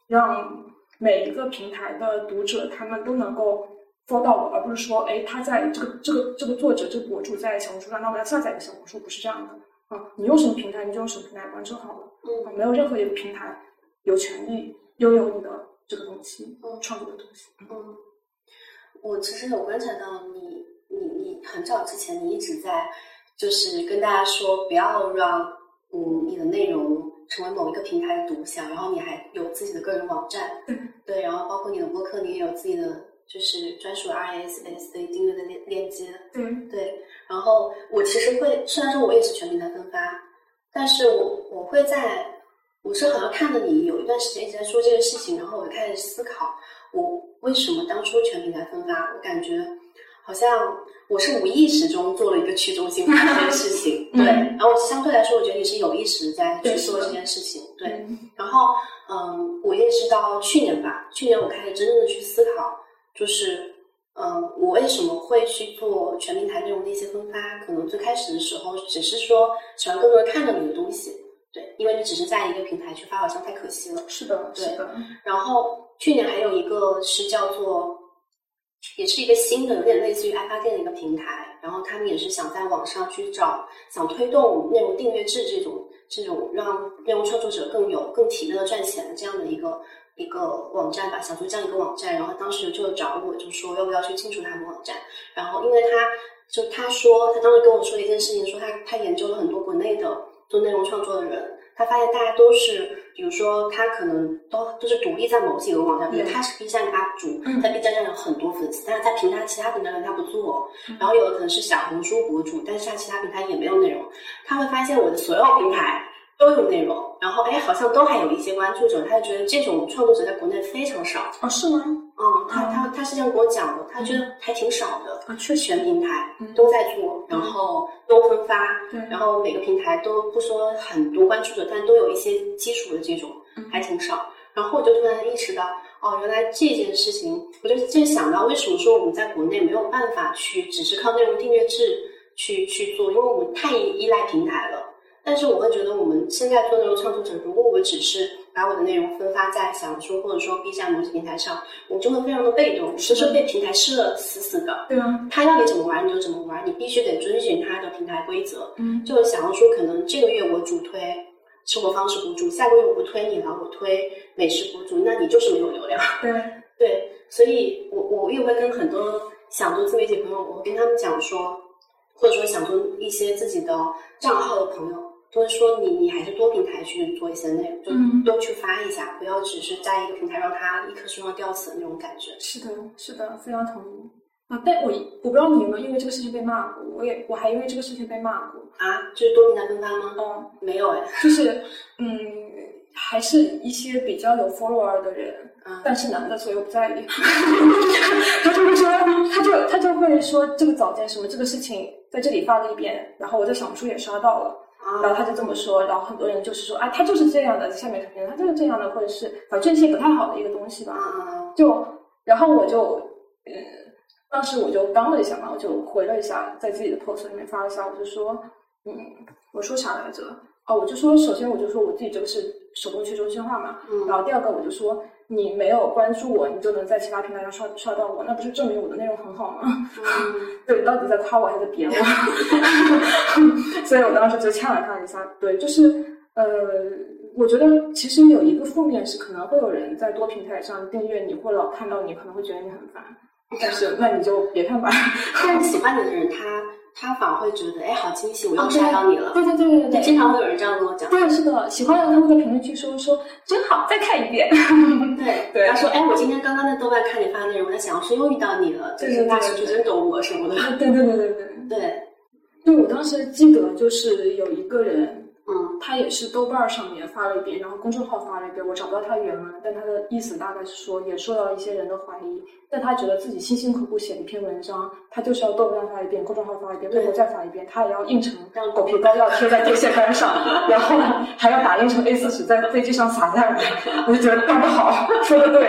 让每一个平台的读者他们都能够 follow 到我，而不是说，哎，他在这个这个这个作者这个博主在小红书上，那我要下载一个小红书，不是这样的啊。你用什么平台你就用什么平台完成好了嗯啊，没有任何一个平台有权利拥有你的这个东西，嗯创作的东西。嗯，我其实有观察到你，你你很早之前你一直在就是跟大家说不要让嗯你的内容成为某一个平台的独享，然后你还有自己的个人网站，嗯。对，然后包括你的播客，你也有自己的就是专属 RSS 的订阅的链链接，对，对，然后我其实会，虽然说我也是全平台分发，但是我我会在，我是好像看了你有一段时间一直在说这个事情，然后我就开始思考，我为什么当初全平台分发，我感觉好像我是无意识中做了一个去中心化这件事情，嗯对，然后相对来说，我觉得你是有意识在去做这件事情，对，嗯然后，嗯，我也是到去年吧，去年我开始真正的去思考，就是，嗯，我为什么会去做全平台内容的一些分发？可能最开始的时候只是说喜欢更多人看到你的东西，对，因为你只是在一个平台去发，好像太可惜了。是的，对是的，然后去年还有一个是叫做，也是一个新的，有点类似于爱发电的一个平台，然后他们也是想在网上去找，想推动内容订阅制这种这种让内容创作者更有更体面的赚钱的这样的一个一个网站吧，想做这样一个网站，然后当时就找我就说要不要去进驻他们网站，然后因为他就他说他当时跟我说一件事情，说他他研究了很多国内的做内容创作的人，他发现大家都是，比如说他可能都都是独立在某几个网站，比如嗯。他是 B 站的 UP 主，嗯。在 B 站上有很多粉丝，但是在平台其他平台上他不做，然后有的可能是小红书博主，但是他其他平台也没有内容，他会发现我的所有平台都有内容，然后哎好像都还有一些关注者，他就觉得这种创作者在国内非常少，哦，是吗？嗯，他他他是这样跟我讲的，他觉得还挺少的，啊，确实，全平台嗯。都在做，然后都分发，对，然后每个平台都不说很多关注者，但都有一些基础的这种，嗯。还挺少。然后我就突然意识到，哦，原来这件事情，我就就想到为什么说我们在国内没有办法去只是靠内容订阅制去去做，因为我们太依赖平台了。但是我会觉得，我们现在做内容创作者，如果我只是把我的内容分发在小红书或者说 B 站某些平台上，我就会非常的被动，就是被平台吃了死死的。对啊，他要你怎么玩你就怎么玩，你必须得遵循他的平台规则。嗯，就小红书可能这个月我主推生活方式博主，下个月我不推你了，我推美食博主，那你就是没有流量。对，对，所以我我也会跟很多想做自媒体朋友，我会跟他们讲说，或者说想做一些自己的账号的朋友，都会说你你还是多平台去做一些内容，就嗯都去发一下，不要只是在一个平台让它一棵树上吊死的那种感觉。是的，是的，非常同意啊！但我我不知道你有没有因为这个事情被骂过，我也我还因为这个事情被骂过。啊，就是多平台分发吗？哦，没有哎，就是嗯，还是一些比较有 follower 的人，啊，但是男的，所以我不在意。他就会说，他就他就会说这个早间什么这个事情在这里发了一遍，然后我在小红书也刷到了，然后他就这么说，然后很多人就是说，啊，他就是这样的，下面评论他就是这样的，或者是反正是一些不太好的一个东西吧。啊，就然后我就嗯，当时我就刚了一下嘛，我就回了一下，在自己的 post 里面发了一下，我就说，嗯，我说啥来着？哦，我就说，首先我就说我自己这个是手动去中心化嘛，嗯然后第二个我就说，你没有关注我，你就能在其他平台上刷刷到我，那不是证明我的内容很好吗？嗯 对，你到底在夸我还是在贬我？所以我当时就呛了他一下。对，就是呃，我觉得其实有一个负面是，可能会有人在多平台上订阅你，或老看到你，可能会觉得你很烦。但是那你就别看吧。但是喜欢你的人，他他反而会觉得，哎，好惊喜，我又刷到你了。对对对对对经常会有人这样跟我讲。对，是的，喜欢的人他们在评论区说说真好，再看一遍。对对他说，哎，我今天刚刚在豆瓣看你发的内容，我在小红书又遇到你了，就对对对是大数据真懂我什么的。对对对对对。对，对，我当时记得就是有一个人，嗯他也是豆瓣上面发了一遍，然后公众号发了一遍，我找不到他原文，但他的意思大概是说，也受到了一些人的怀疑，但他觉得自己辛辛苦苦写一篇文章，他就是要豆瓣发一遍，公众号发一遍，微博再发一遍，他也要印成狗皮膏药贴在电线杆上，然后呢还要打印成 A 四纸在飞机上撒下来，我就觉得干得好，说的对。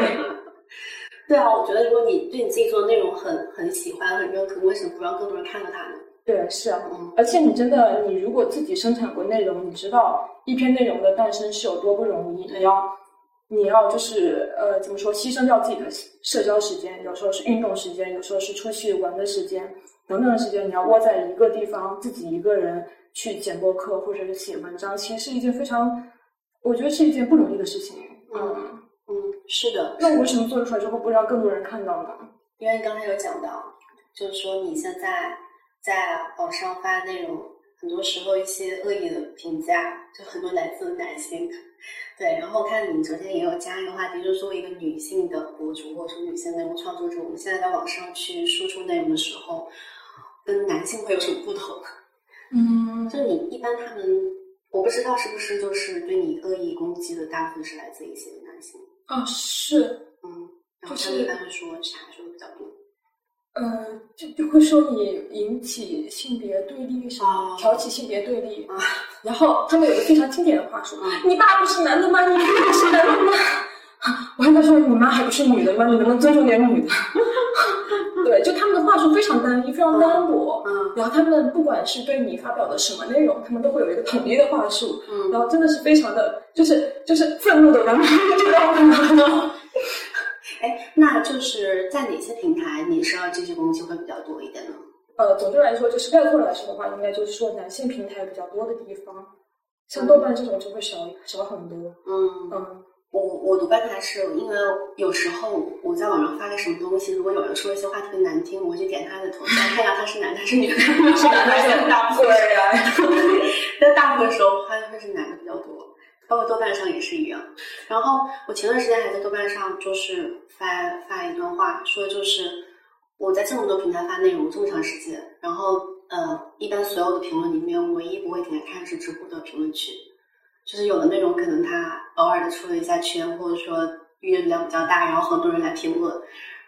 对啊，我觉得如果你对你自己做的内容很很喜欢、很认可，为什么不让更多人看到它呢？对，是啊，而且你真的，你如果自己生产过内容，你知道一篇内容的诞生是有多不容易。你要，你要就是呃，怎么说，牺牲掉自己的社交时间，有时候是运动时间，有时候是出去玩的时间，等等的时间，你要窝在一个地方，自己一个人去剪播客或者是写文章，其实是一件非常，我觉得是一件不容易的事情。嗯嗯，是的。那我为什么做出来之后不让更多人看到呢？因为你刚才有讲到，就是说你现在。在网上发内容，很多时候一些恶意的评价，就很多来自男性。对，然后看你昨天也有加一个话题，就是作为一个女性的博主或者说女性内容创作者，我们现在在网上去输出内容的时候，跟男性会有什么不同？嗯，就你一般他们，我不知道是不是就是对你恶意攻击的大部分是来自一些男性。啊，是，嗯，然后他们一般会说啥说的比较多？呃，就就会说你引起性别对立什么，挑起性别对立啊。然后他们有个非常经典的话术：“你爸不是男的吗？你妈不是男的吗？” 我跟他说：“你妈还不是女的吗？你能不能尊重点女的？” 对，就他们的话术非常单一，非常单薄。嗯。然后他们不管是对你发表的什么内容，他们都会有一个统一的话术。嗯。然后真的是非常的，就是就是愤怒的人知道吗？哎，那就是在哪些平台你收到这些东西会比较多一点呢？呃，总的来说，就是概括来说的话，应该就是说男性平台比较多的地方，像豆瓣这种就会少少很多。嗯嗯，我我读半台是因为有时候我在网上发个什么东西，如果有人说一些话特别难听，我会去点他的头像，看一下他是男的还是女的。是男的还是 大部分人？但大部分时候发的会是男的比较多。包括豆瓣上也是一样，然后我前段时间还在豆瓣上就是发发一段话，说的就是我在这么多平台发内容这么长时间，然后呃，一般所有的评论里面，唯一不会点开看是知乎的评论区，就是有的内容可能它偶尔的出了一下圈，或者说阅读量比较大，然后很多人来评论，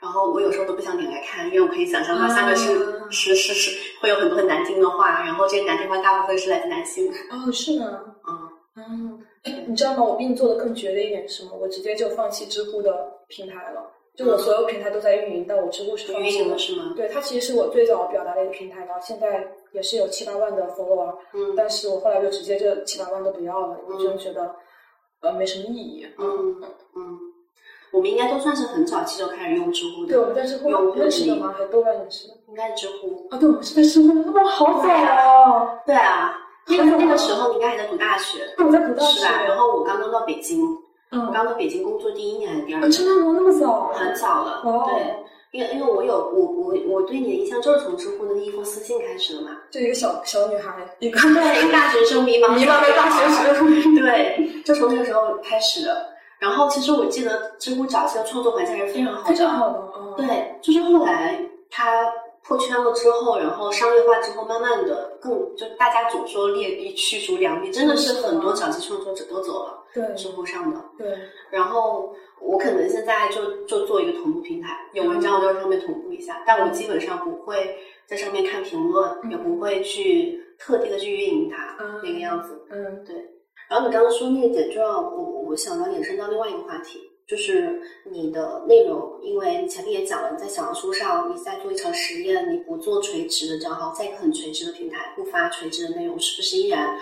然后我有时候都不想点开看，因为我可以想象它下面是是是是会有很多很难听的话，然后这些难听话大部分是来自男性。哦，是吗？嗯嗯。你知道吗？我比你做的更绝的一点是什么？我直接就放弃知乎的平台了。就我所有平台都在运营，但我知乎是放弃了，是吗？对，它其实是我最早表达的一个平台，然后现在也是有七八万的 follower。嗯。但是我后来就直接这七八万都不要了，我真的觉得呃没什么意义。嗯嗯。我们应该都算是很早期就开始用知乎的。对，我们在知乎认识的吗？还是豆瓣认识的？应该是知乎。啊，对，我们是在知乎。哇，好早啊！对啊。那个那个时候你应该还在读大学，我在读大学，是吧？然后我刚刚到北京，嗯，我刚到北京工作第一年还是第二年？真的吗？那么早？很早了，哦对，因为因为我有我我我对你的印象就是从知乎的那一封私信开始的嘛，就一个小小女孩，一个对一个大学生迷茫迷茫的大学生，对，就从那个时候开始的。然后其实我记得知乎早期的创作环境还是非常好的，非常好的，对，就是后来他。破圈了之后，然后商业化之后，慢慢的更就大家总说劣币驱逐良币，真的是很多早期创作者都走了，对，知乎上的，对。然后我可能现在就就做一个同步平台，有文章我就在上面同步一下，但我基本上不会在上面看评论，也不会去特地的去运营它那个样子，嗯，对。然后你刚刚说那个点，就让我我想到延伸到另外一个话题。就是你的内容，因为前面也讲了，你在小红书上你在做一场实验，你不做垂直的账号，在一个很垂直的平台不发垂直的内容，是不是依然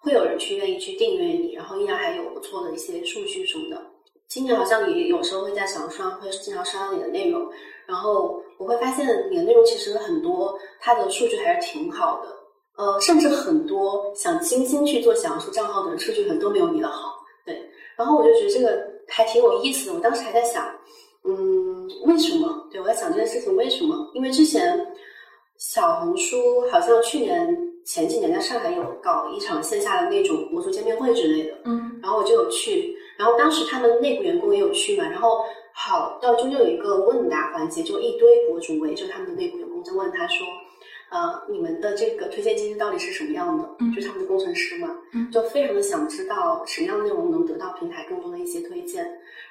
会有人去愿意去订阅你，然后依然还有不错的一些数据什么的？今年好像你有时候会在小红书上会经常刷到你的内容，然后我会发现你的内容其实很多，它的数据还是挺好的，呃，甚至很多想精心去做小红书账号的人，数据可能都没有你的好，对，然后我就觉得这个。还挺有意思的，我当时还在想，嗯，为什么？对我在想这件事情为什么？因为之前小红书好像去年前几年在上海有搞一场线下的那种博主见面会之类的，嗯，然后我就有去，然后当时他们内部员工也有去嘛，然后好到中间有一个问答环节，就一堆博主围着他们的内部员工在问他说，呃，你们的这个推荐机制到底是什么样的？嗯就他们的工程师嘛，嗯就非常的想知道什么样的内容能得到平台更多的一些推荐。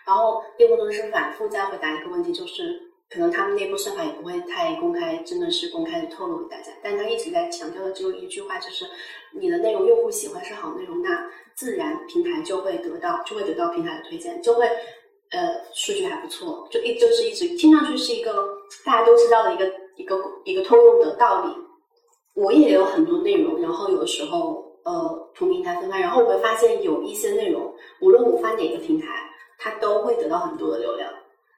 然后业务工程师反复在回答一个问题，就是可能他们内部算法也不会太公开，真的是公开的透露给大家。但他一直在强调的只有一句话，就是你的内容用户喜欢是好内容，那自然平台就会得到就会得到平台的推荐，就会呃数据还不错，就一就是一直听上去是一个大家都知道的一个一个一个通用的道理。我也有很多内容，然后有的时候呃同平台分发，然后我会发现有一些内容，无论我发哪个平台，它都会得到很多的流量。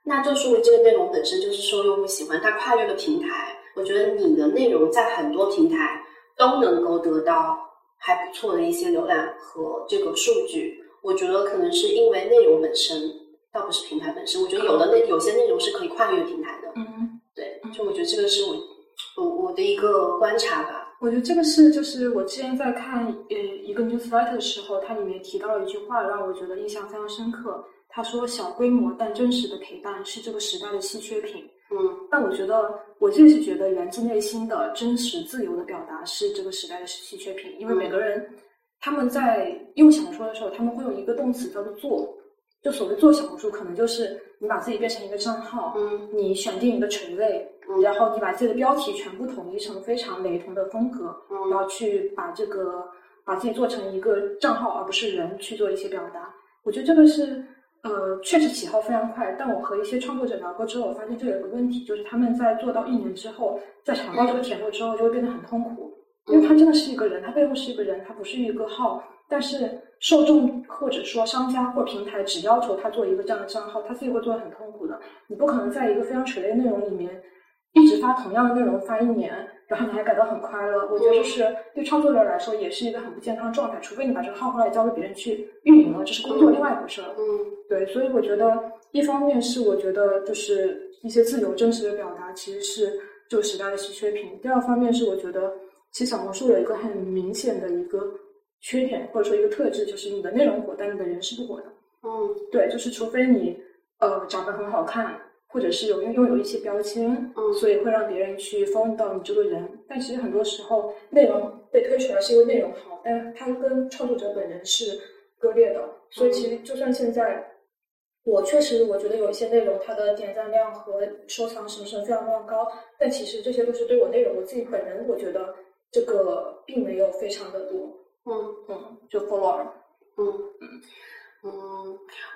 那就说明这个内容本身就是受用户喜欢，它跨越了平台。我觉得你的内容在很多平台都能够得到还不错的一些浏览和这个数据。我觉得可能是因为内容本身，倒不是平台本身。我觉得有的内有些内容是可以跨越平台的。嗯，就我觉得这个是我我我的一个观察吧。我觉得这个是就是我之前在看呃一个 newsletter 的时候，它里面提到了一句话，让我觉得印象非常深刻。他说：“小规模但真实的陪伴是这个时代的稀缺品。”嗯但我觉得，我就是觉得源自内心的真实、自由的表达是这个时代的稀缺品。因为每个人他们在用小说的时候，他们会用一个动词叫做“做”。就所谓做小红书，可能就是你把自己变成一个账号，嗯你选定一个垂类，嗯然后你把自己的标题全部统一成非常雷同的风格，然嗯后去把这个把自己做成一个账号，而不是人去做一些表达。我觉得这个是呃，确实起号非常快。但我和一些创作者聊过之后，我发现这有个问题，就是他们在做到一年之后，在尝到这个甜头之后，就会变得很痛苦，因为他真的是一个人，他背后是一个人，他不是一个号。但是受众或者说商家或平台只要求他做一个这样的账号，他自己会做的很痛苦的。你不可能在一个非常垂类内容里面一直发同样的内容发一年，然后你还感到很快乐。我觉得这是对创作者来说也是一个很不健康的状态，除非你把这个号后来交给别人去运营了，这是工作另外一回事了。嗯对，所以我觉得一方面是我觉得就是一些自由真实的表达其实是这个时代的稀缺品，第二方面是我觉得其实小红书有一个很明显的一个缺点或者说一个特质，就是你的内容火，但你的人是不火的。嗯对，就是除非你呃长得很好看，或者是有拥拥有一些标签，嗯所以会让别人去 follow 到你这个人。但其实很多时候内容被推出来是因为内容好，但它跟创作者本人是割裂的。所以其实就算现在，我确实我觉得有一些内容它的点赞量和收藏什么什么非常非常高，但其实这些都是对我内容我自己本人我觉得这个并没有非常的多，嗯嗯，就 follower。嗯嗯，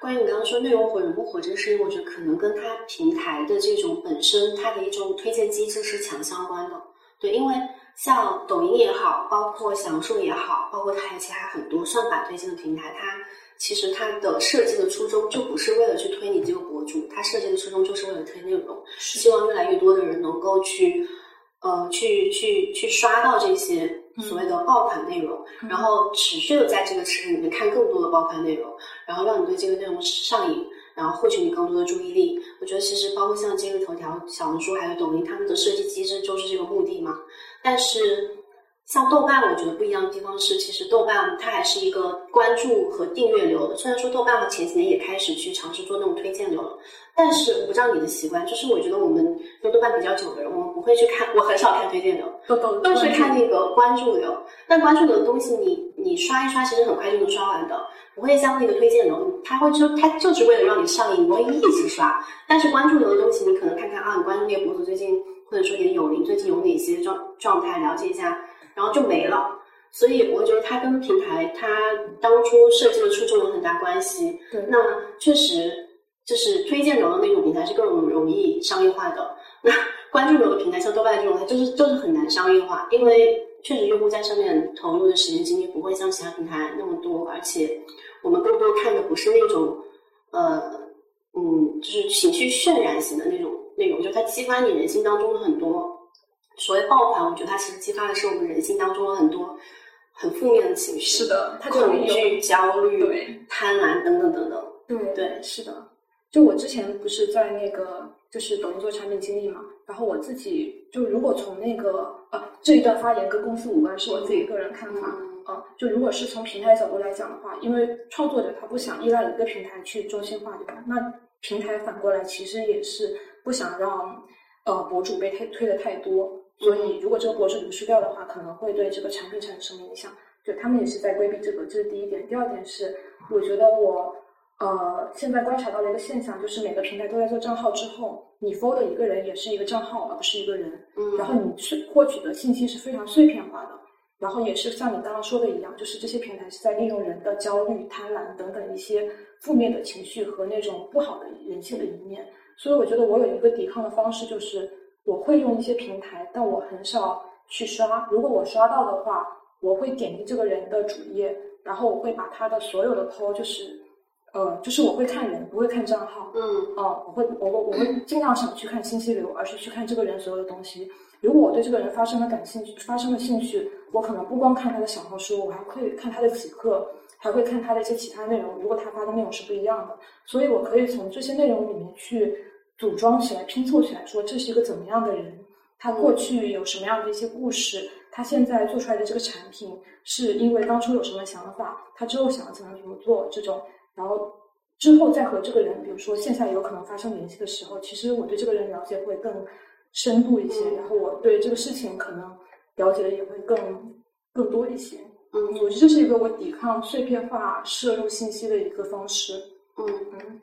关于你刚刚说内容火人不火这个事情，我觉得可能跟它平台的这种本身它的一种推荐机制是强相关的。对，因为像抖音也好，包括小红书也好，包括它还其他很多算法推荐的平台，它其实它的设计的初衷就不是为了去推你这个博主，它设计的初衷就是为了推内容，希望越来越多的人能够去呃去去去刷到这些所谓的爆款内容，嗯。然后持续的在这个池子里面看更多的爆款内容，然后让你对这个内容上瘾，然后获取你更多的注意力。我觉得其实包括像今日头条、小红书还有抖音，他们的设计机制就是这个目的嘛。但是像豆瓣，我觉得不一样的地方是，其实豆瓣它还是一个关注和订阅流的。虽然说豆瓣和前几年也开始去尝试做那种推荐流了，但是我不知道你的习惯，就是我觉得我们用豆瓣比较久的人，我们不会去看，我很少看推荐流，都是看那个关注流。但关注流的东西你，你刷一刷，其实很快就能刷完的，不会像那个推荐流，它会就它就是为了让你上瘾，你会一直刷。但是关注流的东西，你可能看看啊，你关注那个博主最近，或者说你的友邻最近有哪些状状态，了解一下，然后就没了。所以我觉得它跟平台它当初设计的初衷有很大关系。对那确实就是推荐流的那种平台是更容易商业化的。那关注流的平台，像豆瓣这种，它就是就是很难商业化，因为确实用户在上面投入的时间精力不会像其他平台那么多，而且我们更多看的不是那种呃嗯，就是情绪渲染型的那种内容，就是它激发你人性当中的很多所谓爆款，我觉得它其实激发的是我们人性当中的很多很负面的情绪，是的，它恐惧、焦虑、贪婪等等等等。对对是的。就我之前不是在那个就是抖音做产品经理嘛，然后我自己就如果从那个呃这一段发言跟公司无关，是我自己个人看法。嗯啊，就如果是从平台角度来讲的话，因为创作者他不想依赖一个平台去中心化，对吧？那平台反过来其实也是不想让呃博主被推推的太多，所以如果这个博主流失掉的话，可能会对这个产品产生影响？就他们也是在规避这个，这是第一点。第二点是，我觉得我呃现在观察到了一个现象，就是每个平台都在做账号之后，你 follow 的一个人也是一个账号，而不是一个人。嗯，然后你是获取的信息是非常碎片化的，然后也是像你刚刚说的一样，就是这些平台是在利用人的焦虑、贪婪等等一些负面的情绪和那种不好的人性的一面。所以我觉得我有一个抵抗的方式，就是我会用一些平台，但我很少去刷。如果我刷到的话，我会点击这个人的主页，然后我会把他的所有的 po，就是呃，就是我会看人，不会看账号。嗯哦，我会，我会，我会 尽量少去看信息流，而是去看这个人所有的东西。如果我对这个人发生了感兴趣，发生了兴趣，我可能不光看他的小红书，我还会看他的极客，还会看他的一些其他内容。如果他发的内容是不一样的，所以我可以从这些内容里面去组装起来、拼凑起来，说这是一个怎么样的人，他过去有什么样的一些故事，他现在做出来的这个产品是因为当初有什么想法，他之后想要怎么怎么做这种，然后之后再和这个人，比如说线下有可能发生联系的时候，其实我对这个人了解会更深度一些，然后我对这个事情可能了解的也会更更多一些。嗯我觉得这是一个我抵抗碎片化摄入信息的一个方式。嗯，嗯，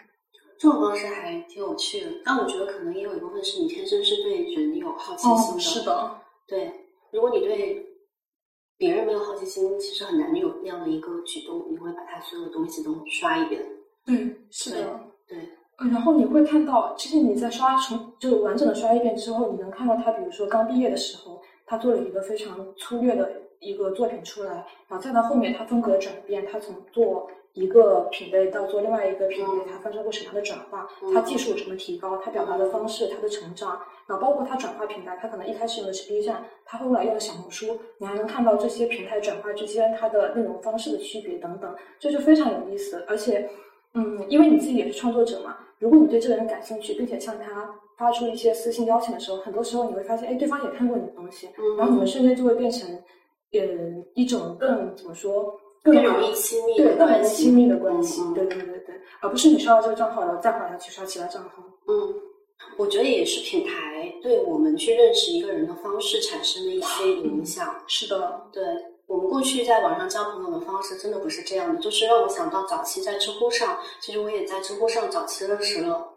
这种方式还挺有趣的，但我觉得可能也有一部分是你天生是对人有好奇心的。哦，是的，对，如果你对别人没有好奇心，其实很难有那样的一个举动，你会把他所有的东西都刷一遍。对，是的。对，呃然后你会看到，其实你在刷重就完整的刷一遍之后，你能看到他，比如说刚毕业的时候，他做了一个非常粗略的一个作品出来，然后再到后面他风格转变，他从做一个品类到做另外一个品类，它发生过什么样的转化，它技术有什么提高，它表达的方式，它的成长，然后包括它转化平台，它可能一开始用的是 B 站，它后来用的小红书，你还能看到这些平台转化之间它的内容方式的区别等等，这就非常有意思，而且。嗯，因为你自己也是创作者嘛，如果你对这个人感兴趣，并且向他发出一些私信邀请的时候，很多时候你会发现，哎，对方也看过你的东西，嗯然后你们瞬间就会变成，呃，一种更怎么说，更更容易亲密对更容的关系，易亲密的关系，对对对对，而不是你刷到这个账号，然后再回来去刷其他账号。嗯，我觉得也是品牌对我们去认识一个人的方式产生的一些影响。是的，对我们过去在网上交朋友的方式，真的不是这样的，就是让我想到早期在知乎上，其实我也在知乎上早期认识了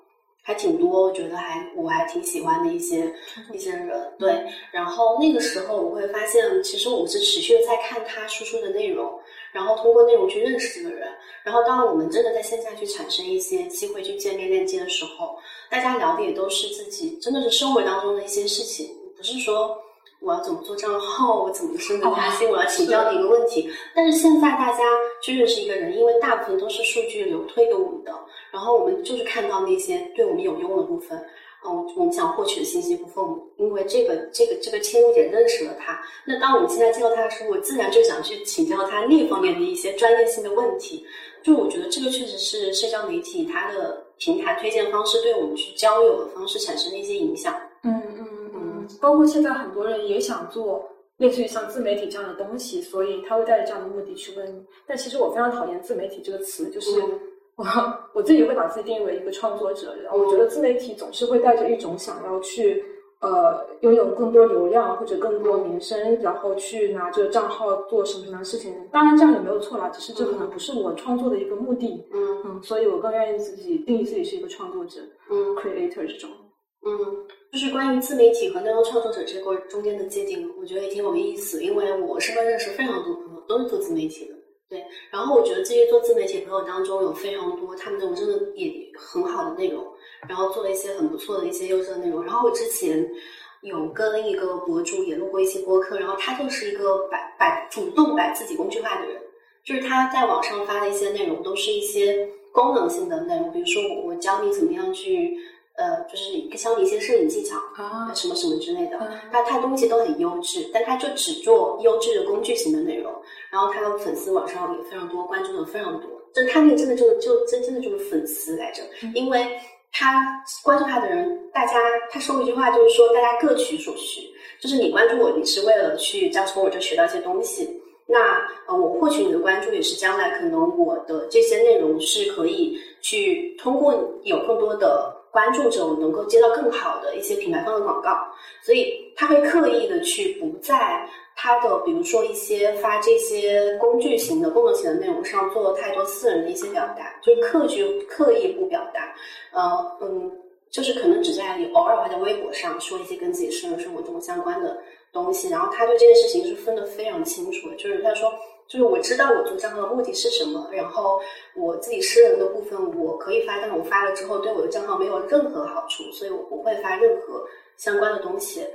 还挺多，我觉得还我还挺喜欢的一些一些人。对，然后那个时候我会发现，其实我是持续的在看他输出的内容，然后通过内容去认识这个人。然后当我们真的在线下去产生一些机会去见面链接的时候，大家聊的也都是自己真的是生活当中的一些事情，不是说。我要怎么做账号？我怎么升职加薪？我要请教的一个问题。但是现在大家去认识一个人，因为大部分都是数据流推给我们的，然后我们就是看到那些对我们有用的部分，嗯，我们想获取的信息部分，因为这个这个这个切入点认识了他。那当我们现在见到他的时候，我自然就想去请教他那方面的一些专业性的问题。就我觉得这个确实是社交媒体它的平台推荐方式对我们去交友的方式产生的一些影响。嗯嗯嗯，包括现在很多人也想做类似于像自媒体这样的东西，所以他会带着这样的目的去问你。但其实我非常讨厌自媒体这个词，就是嗯 我我自己会把自己定义为一个创作者，然后我觉得自媒体总是会带着一种想要去呃拥有更多流量或者更多名声，然后去拿这个账号做什么什么事情。当然这样也没有错啦，只是这可能不是我创作的一个目的。嗯嗯，所以我更愿意自己定义自己是一个创作者嗯，creator 这种。嗯，就是关于自媒体和内容创作者这个中间的界定，我觉得也挺有意思，因为我身边认识非常多朋友都是做自媒体的。对，然后我觉得这些做自媒体朋友当中有非常多，他们内容真的也很好的内容，然后做了一些很不错的一些优质的内容。然后我之前有跟一个博主也录过一期播客，然后他就是一个摆摆主动摆自己工具化的人，就是他在网上发的一些内容都是一些功能性的内容，比如说我教你怎么样去呃，就是教你一些摄影技巧啊什么什么之类的。嗯他他东西都很优质，但他就只做优质的工具型的内容，然后他的粉丝网上也非常多，关注的非常多。就他那个真的就就真真的就是粉丝来着，嗯因为他关注他的人，大家他说过一句话，就是说大家各取所需，就是你关注我，你是为了去将从我这学到一些东西。那呃，我获取你的关注也是将来可能我的这些内容是可以去通过有更多的关注者能够接到更好的一些品牌方的广告，所以他会刻意的去不在他的比如说一些发这些工具型的、功能型的内容上做太多私人的一些表达，就是刻意刻意不表达，呃嗯，就是可能只在偶尔会在微博上说一些跟自己私人生活中相关的东西，然后他对这件事情是分得非常清楚的，就是他说。就是我知道我做账号的目的是什么，然后我自己私人的部分我可以发，但我发了之后对我的账号没有任何好处，所以我不会发任何相关的东西。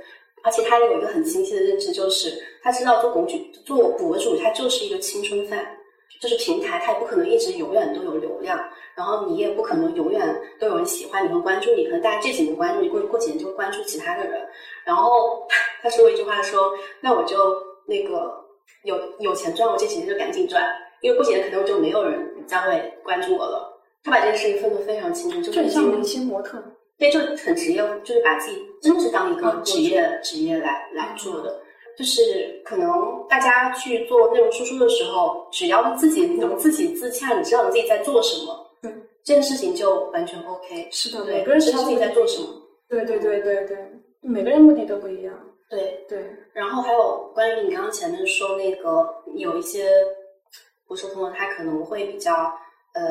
而且他有一个很清晰的认知，就是他知道做工具做博主，他就是一个青春饭，就是平台他也不可能一直永远都有流量，然后你也不可能永远都有人喜欢你和关注你，可能大家这几年关注你，过过几年就会关注其他的人。然后 他说过一句话说：“那我就那个。”有有钱赚，我这几年就赶紧赚，因为过几年可能就没有人再会关注我了。他把这件事情分得非常清楚，就很像明星模特，对，就很职业，就是把自己真的是当一个职业职业来来做的。就是可能大家去做内容输出的时候，只要自己能自己自洽，你知道你自己在做什么，对，这件事情就完全 OK。是的，每个人知道自己在做什么。对对对对对，每个人目的都不一样。对对，然后还有关于你刚刚前面说那个有一些不是朋友，他可能会比较呃，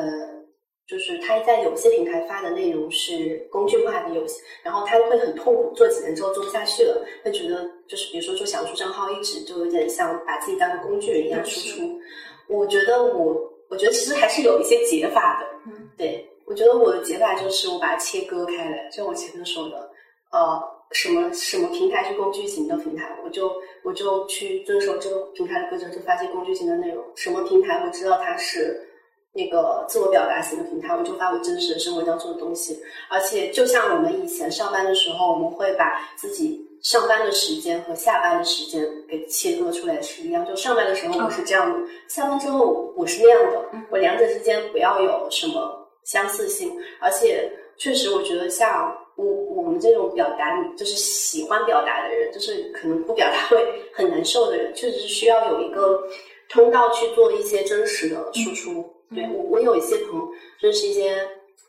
就是他在有些平台发的内容是工具化的，有些然后他会很痛苦，做几年之后做不下去了，会觉得就是比如说做小红书账号，一直就有点像把自己当个工具人一样输出。我觉得我我觉得其实还是有一些解法的，嗯，对我觉得我的解法就是我把它切割开来，就我前面说的，呃。什么什么平台是工具型的平台，我就我就去遵守这个平台的规则，就发些工具型的内容。什么平台我知道它是那个自我表达型的平台，我就发我真实的生活当中的东西。而且就像我们以前上班的时候，我们会把自己上班的时间和下班的时间给切割出来是一样。就上班的时候我是这样的，下班之后我是那样的。我两者之间不要有什么相似性。而且确实，我觉得像。我我们这种表达，就是喜欢表达的人，就是可能不表达会很难受的人，确实是需要有一个通道去做一些真实的输出。对我，我有一些朋友，认识一些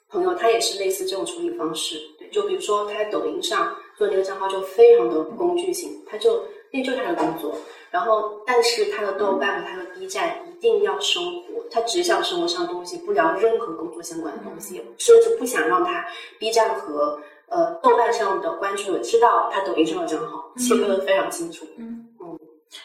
朋友，他也是类似这种处理方式。对，就比如说他在抖音上做那个账号，就非常的工具型，他就那就是他的工作。然后，但是他的豆瓣和他的 B 站一定要生活，他只想生活上的东西，不聊任何工作相关的东西，甚至不想让他 B 站和。呃，豆瓣上的关注知道他抖音上的账号，切割的非常清楚。嗯嗯，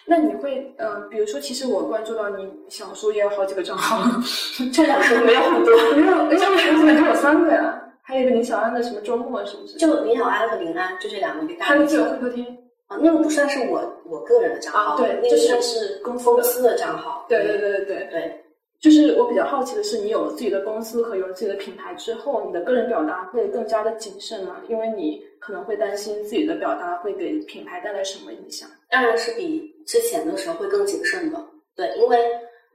那你会呃，比如说，其实我关注到你小说也有好几个账号，这两个没有很多，没有，哎，我怎么只有三个呀？还有一个林小安的什么周末是不是？就林小安和林安，就这两个。还有自由会客厅啊，那个不算是我我个人的账号，对，那个算是公公司的账号。对对对对对对。就是我比较好奇的是，你有了自己的公司和有了自己的品牌之后，你的个人表达会更加的谨慎吗？因为你可能会担心自己的表达会给品牌带来什么影响。当然是比之前的时候会更谨慎的。对，因为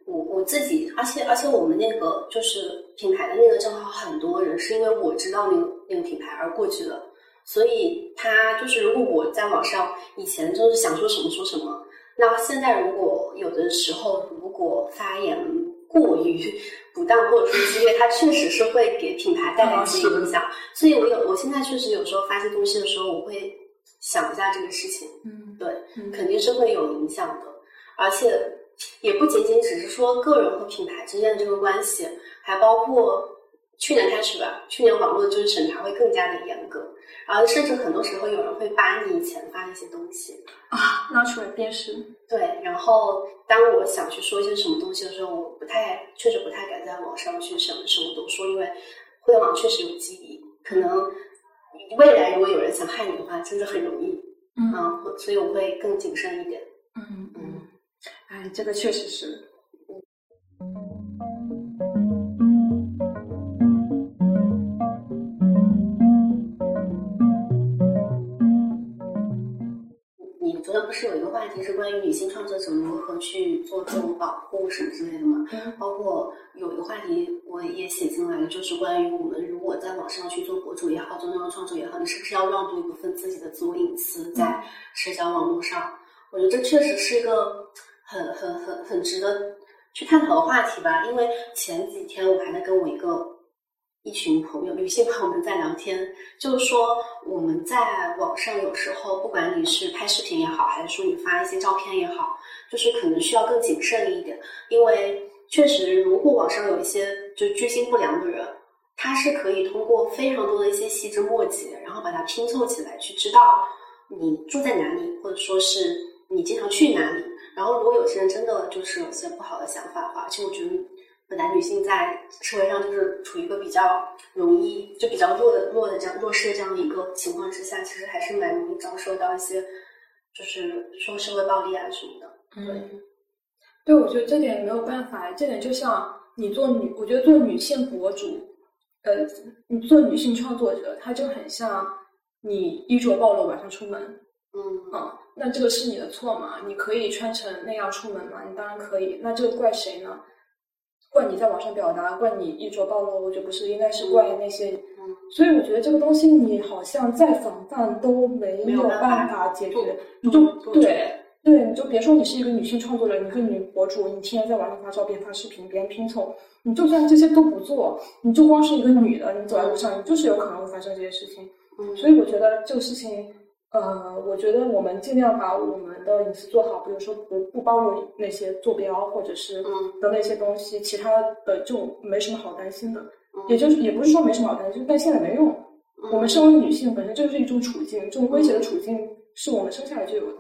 我我自己，而且而且我们那个就是品牌的那个账号，很多人是因为我知道那个那个品牌而过去的，所以他就是如果我在网上以前就是想说什么说什么，那现在如果有的时候如果发言。过于不当或者说激烈，它确实是会给品牌带来一些影响。所以我有，我现在确实有时候发些东西的时候，我会想一下这个事情。嗯，对，肯定是会有影响的。而且也不仅仅只是说个人和品牌之间的这个关系，还包括去年开始吧，去年网络就是审查会更加的严格。然后甚至很多时候有人会扒你以前发的一些东西啊，拿出来鞭尸。对，然后当我想去说一些什么东西的时候，我不太，确实不太敢在网上去什么什么都说，因为互联网确实有记忆，可能未来如果有人想害你的话，真的很容易。嗯，所以我会更谨慎一点。嗯嗯，哎，这个确实是。不是有一个话题是关于女性创作者如何去做自我保护什么之类的嘛？包括有一个话题我也写进来了，就是关于我们如果在网上去做博主也好，做内容创作也好，你是不是要让渡一部分自己的自我隐私在社交网络上？我觉得这确实是一个很很很很值得去探讨的话题吧。因为前几天我还在跟我一个一群朋友，女性朋友们在聊天，就是说我们在网上有时候，不管你是拍视频也好，还是说你发一些照片也好，就是可能需要更谨慎一点，因为确实，如果网上有一些就居心不良的人，他是可以通过非常多的一些细枝末节，然后把它拼凑起来，去知道你住在哪里，或者说是你经常去哪里。然后，如果有些人真的就是有些不好的想法的话，其实我觉得。本来女性在社会上就是处于一个比较容易就比较弱的弱的这样弱势的这样的一个情况之下，其实还是蛮容易遭受到一些就是说社会暴力啊什么的。嗯，对，我觉得这点没有办法，这点就像你做女，我觉得做女性博主，呃，你做女性创作者，她就很像你衣着暴露晚上出门。嗯啊，那这个是你的错吗？你可以穿成那样出门吗？你当然可以。那这个怪谁呢？怪你在网上表达，怪你衣着暴露，我觉得不是，应该是怪那些。嗯，所以我觉得这个东西你好像再防范都没有办法解决。你就对对，你就别说你是一个女性创作者，你个女博主，你天天在网上发照片、发视频，别人拼凑，你就算这些都不做，你就光是一个女的，你走在路上，你就是有可能会发生这些事情。嗯，所以我觉得这个事情。呃，我觉得我们尽量把我们的隐私做好，比如说不不暴露那些坐标或者是的那些东西，其他的就没什么好担心的。也就是也不是说没什么好担心，但现在没用。我们身为女性本身就是一种处境，这种威胁的处境是我们生下来就有的。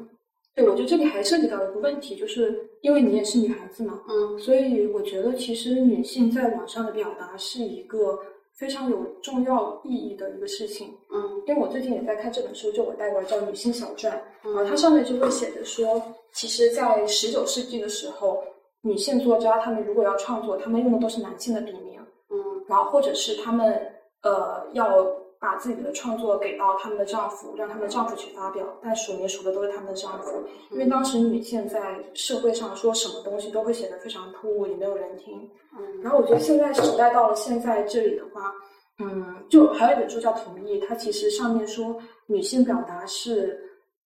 对，我觉得这里还涉及到一个问题，就是因为你也是女孩子嘛，嗯，所以我觉得其实女性在网上的表达是一个。非常有重要意义的一个事情，嗯，因为我最近也在看这本书，就我带过来叫《女性小传》，啊，它上面就会写着说，其实，在十九世纪的时候，女性作家她们如果要创作，她们用的都是男性的笔名，嗯，然后或者是她们呃要。把自己的创作给到他们的丈夫，让他们的丈夫去发表，但署名署的都是他们的丈夫，因为当时女性在社会上说什么东西都会显得非常突兀，也没有人听。嗯，然后我觉得现在时代到了现在这里的话，嗯，就还有一本书叫《同意》，它其实上面说女性表达是，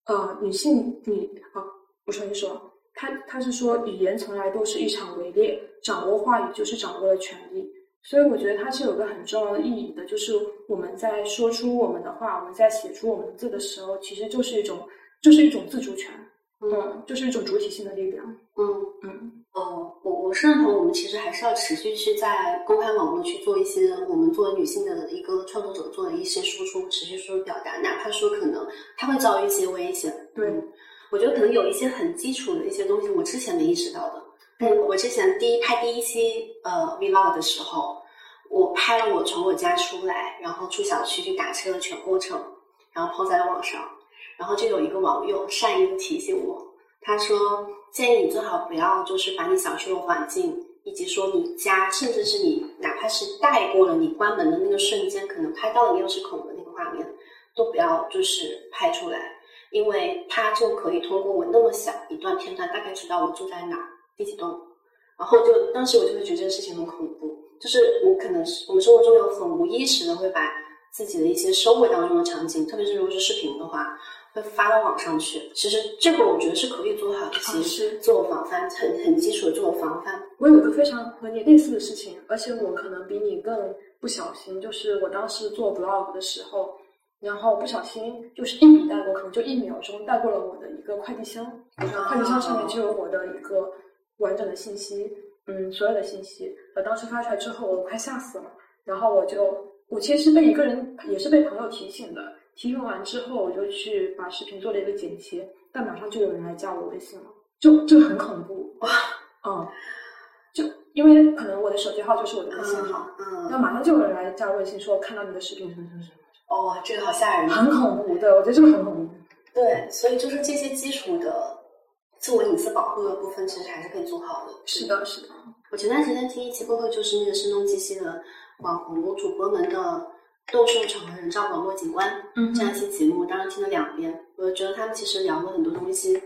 呃，女性你啊，我重新说，他他是说语言从来都是一场围猎，掌握话语就是掌握了权力。所以我觉得它是有个很重要的意义的，就是我们在说出我们的话，我们在写出我们的字的时候，其实就是一种，就是一种自主权，嗯，就是一种主体性的力量，嗯嗯。哦，我我是认同，我们其实还是要持续去在公开网络去做一些我们作为女性的一个创作者做的一些输出，持续输出表达，哪怕说可能它会遭遇一些危险。对，我觉得可能有一些很基础的一些东西，我之前没意识到的。嗯，我之前第一拍第一期呃 vlog 的时候，我拍了我从我家出来，然后出小区去打车的全过程，然后抛在了网上，然后就有一个网友善意提醒我，他说建议你最好不要就是把你小区的环境，以及说你家，甚至是你哪怕是带过了你关门的那个瞬间，可能拍到了钥匙孔的那个画面，都不要就是拍出来，因为他就可以通过我那么小一段片段，大概知道我住在哪。第几栋？然后就当时我就会觉得这个事情很恐怖，就是我可能是我们生活中有很无意识的会把自己的一些生活当中的场景，特别是如果是视频的话，会发到网上去。其实这个我觉得是可以做好一些自我防范，很很基础的自我防范。我有一个非常和你类似的事情，而且我可能比你更不小心，就是我当时做 vlog 的时候，然后不小心就是一笔带过，可能就一秒钟带过了我的一个快递箱，然后快递箱上面就有我的一个。完整的信息，嗯，所有的信息，呃，当时发出来之后，我快吓死了。然后我就，我其实是被一个人，也是被朋友提醒的。提醒完之后，我就去把视频做了一个剪切，但马上就有人来加我微信了，就就很恐怖哇，嗯，就因为可能我的手机号就是我的微信号，嗯，那马上就有人来加微信说看到你的视频什么什么什么。哦，这个好吓人，很恐怖，对我觉得这个很恐怖。对，所以就是这些基础的。自我隐私保护的部分其实还是可以做好的。是的，是的。我前段时间听一期播客，就是那个声东击西的网红主播们的斗兽场和人造网络景观这样一期节目，当时听了两遍，我就觉得他们其实聊了很多东西，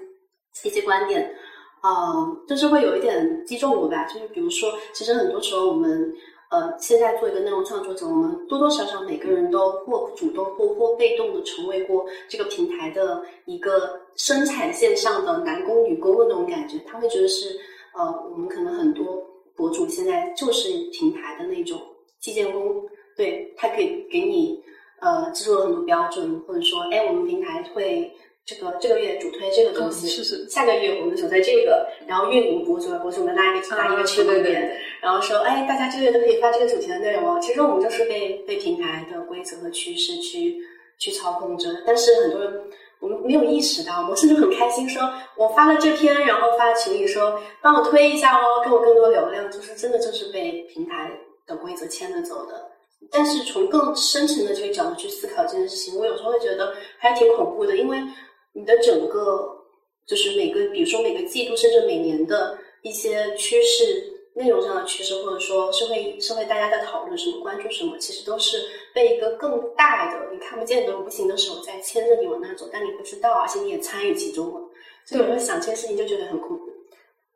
一些观点，嗯，就是会有一点击中我吧。就是比如说，其实很多时候我们。呃，现在做一个内容创作者，我们多多少少每个人都或主动或或被动的成为过这个平台的一个生产线上的男工女工的那种感觉。他会觉得是，呃，我们可能很多博主现在就是平台的那种基建工，对，他可以给你呃制作了很多标准，或者说，哎，我们平台会这个这个月主推这个东西，是是，下个月我们主推这个，然后运营博主博主们拉一个拉一个群里面，然后说，哎，大家这个月都可以发这个主题的内容哦。其实我们就是被被平台的规则和趋势去去操控着，但是很多人。我们没有意识到，我们甚至很开心，说我发了这篇，然后发群里说帮我推一下哦，给我更多流量，就是真的就是被平台的规则牵着走的。但是从更深层的这个角度去思考这件事情，我有时候会觉得还挺恐怖的，因为你的整个就是每个，比如说每个季度甚至每年的一些趋势。内容上的趋势，或者说社会社会大家在讨论什么、关注什么，其实都是被一个更大的、你看不见的无形的手在牵着你往那走，但你不知道，而且你也参与其中了。所以，我想这件事情就觉得很恐怖。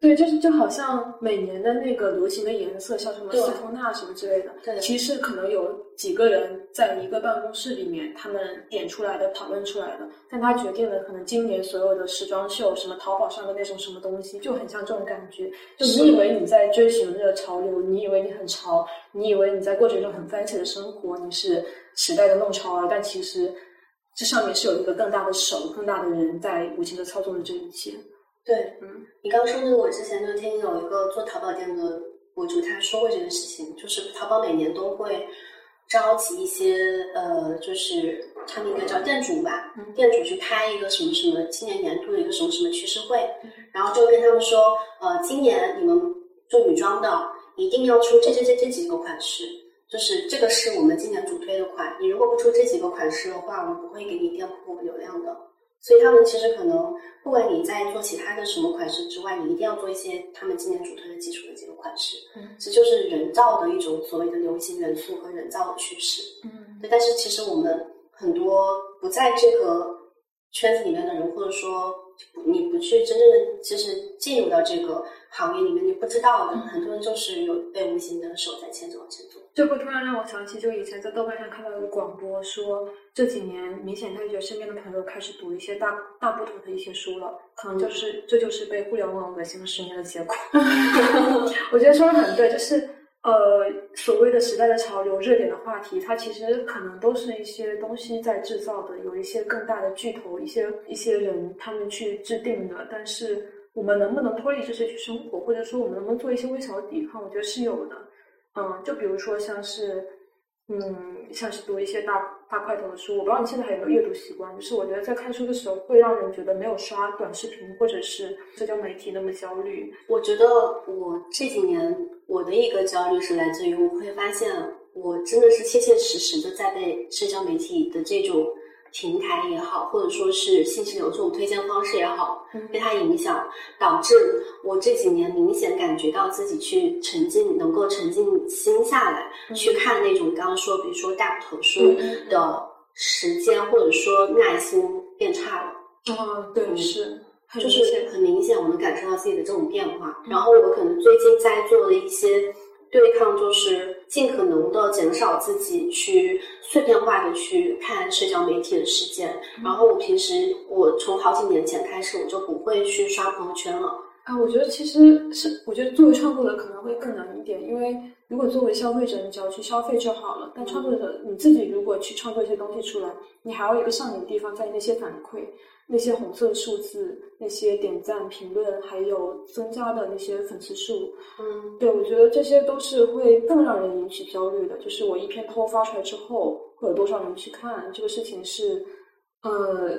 对，就是就好像每年的那个流行的颜色，像什么丝绸纳什么之类的，对，其实可能有几个人在一个办公室里面，他们点出来的、讨论出来的，但他决定了可能今年所有的时装秀，什么淘宝上的那种什么东西，就很像这种感觉。就你以为你在追寻这个潮流，你以为你很潮，你以为你在过着一种很 fancy 的生活，你是时代的弄潮儿，但其实这上面是有一个更大的手、更大的人在无情的操纵着这一切。对，嗯，你刚刚说那个，我之前就听有一个做淘宝店的博主他说过这个事情，就是淘宝每年都会召集一些呃，就是他们应该叫店主吧，店主去开一个什么什么今年年度的一个什么什么趋势会，然后就跟他们说，呃，今年你们做女装的一定要出这这这这几个款式，就是这个是我们今年主推的款，你如果不出这几个款式的话，我们不会给你店铺流量的。所以他们其实可能，不管你在做其他的什么款式之外，你一定要做一些他们今年主推的基础的几个款式。嗯，这就是人造的一种所谓的流行元素和人造的趋势。嗯，对。但是其实我们很多不在这个圈子里面的人，或者说你不去真正的就是进入到这个行业里面，你不知道的，很多人就是有被无形的手在牵着往前走。这会突然让我想起，就以前在豆瓣上看到一个广播，说这几年明显他觉得身边的朋友开始读一些大大部头的一些书了，可能就是这就是被互联网恶心了十年的结果。我觉得说的很对，就是呃所谓的时代的潮流、热点的话题，它其实可能都是一些东西在制造的，有一些更大的巨头、一些一些人他们去制定的。但是我们能不能脱离这些去生活，或者说我们能不能做一些微小的抵抗？我觉得是有的。嗯，就比如说像是，嗯，像是读一些大大块头的书，我不知道你现在还有没有阅读习惯。就是我觉得在看书的时候，会让人觉得没有刷短视频或者是社交媒体那么焦虑。我觉得我这几年我的一个焦虑是来自于，我会发现我真的是切切实实的在被社交媒体的这种。平台也好，或者说是信息流这种推荐方式也好，被它影响，导致我这几年明显感觉到自己去沉浸，能够沉浸心下来去看那种刚刚说，比如说大头书的时间，或者说耐心变差了。啊，对，是，就是很明显，我能感受到自己的这种变化。然后我可能最近在做的一些。对抗就是尽可能的减少自己去碎片化的去看社交媒体的时间，然后我平时我从好几年前开始我就不会去刷朋友圈了。啊，我觉得其实是，我觉得作为创作者可能会更难一点，因为如果作为消费者，你只要去消费就好了。但创作者你自己如果去创作一些东西出来，你还要有一个上瘾的地方，在那些反馈。那些红色数字，那些点赞、评论，还有增加的那些粉丝数，嗯，对，我觉得这些都是会更让人引起焦虑的。就是我一篇偷发出来之后，会有多少人去看？这个事情是，呃，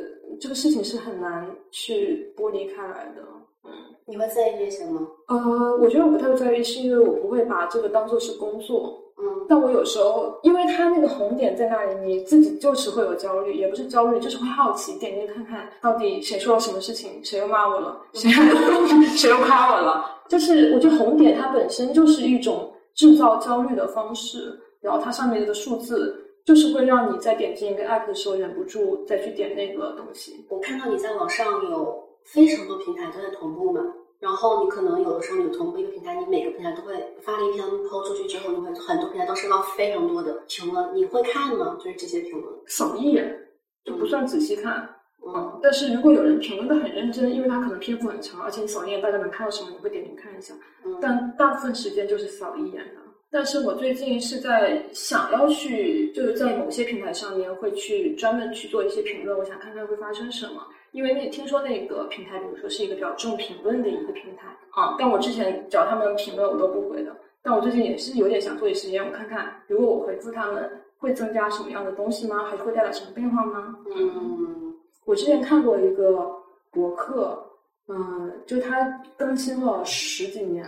这个事情是很难去剥离开来的。嗯，你会在意这些吗？呃，我觉得我不太在意，是因为我不会把这个当做是工作。嗯，但我有时候，因为它那个红点在那里，你自己就是会有焦虑，也不是焦虑，就是会好奇，点进去看看到底谁说了什么事情，谁又骂我了，谁 谁又夸我了。就是我觉得红点它本身就是一种制造焦虑的方式，然后它上面的数字就是会让你在点进一个 app 的时候忍不住再去点那个东西。我看到你在网上有非常多平台都在同步嘛。然后你可能有的时候你同步一个平台，你每个平台都会发了一篇 PO 出去之后，你会很多平台都收到非常多的评论，你会看吗？就是这些评论，扫一眼就不算仔细看。嗯，但是如果有人评论的很认真，因为他可能篇幅很长，而且你扫一眼大家能看到什么，你会点进看一下。嗯，但大部分时间就是扫一眼的。但是我最近是在想要去，就是在某些平台上面会去专门去做一些评论，我想看看会发生什么。因为那听说那个平台，比如说是一个比较重评论的一个平台啊，但我之前找他们评论我都不回的。但我最近也是有点想做一实验，我看看如果我回复他们会增加什么样的东西吗？还是会带来什么变化吗？嗯，我之前看过一个博客，嗯，就他更新了十几年，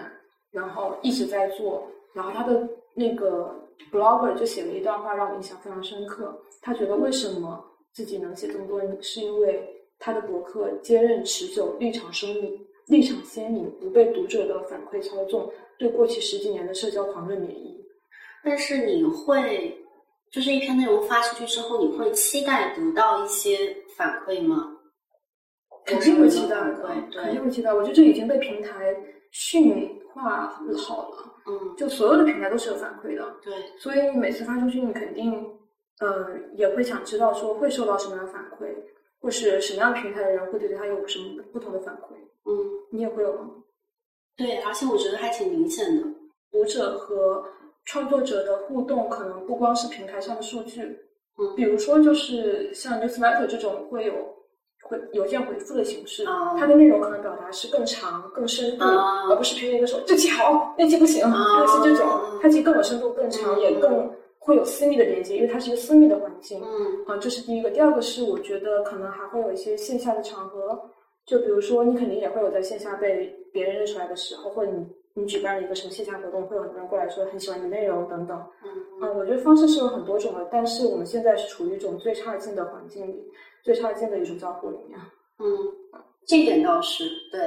然后一直在做，然后他的那个 blogger 就写了一段话让我印象非常深刻。他觉得为什么自己能写这么多，是因为他的博客坚韧持久，立场生明，立场鲜明，不被读者的反馈操纵。对过去十几年的社交狂热免疫，但是你会，就是一篇内容发出去之后，你会期待得到一些反馈吗？肯定会期待的，对，肯定会期待。我觉得这已经被平台驯化好了，嗯，就所有的平台都是有反馈的，对，所以你每次发出去，你肯定，呃，也会想知道说会受到什么样的反馈，或是什么样平台的人会对他有什么不同的反馈，嗯，你也会有吗？对，而且我觉得还挺明显的，读者和创作者的互动可能不光是平台上的数据，嗯，比如说就是像 newsletter 这种会有会邮件回复的形式，啊它的内容可能表达是更长、更深度，啊而不是偏一个说这期好，那期不行，啊类似这种，它其实更有深度、更长，嗯。也更会有私密的连接，因为它是一个私密的环境。嗯啊，这是第一个。第二个是，我觉得可能还会有一些线下的场合，就比如说你肯定也会有在线下被别人认出来的时候，或者你你举办了一个什么线下活动，会有很多人过来说很喜欢你的内容等等。嗯啊，我觉得方式是有很多种的，但是我们现在是处于一种最差劲的环境里，最差劲的一种交互里面。嗯，这一点倒是对，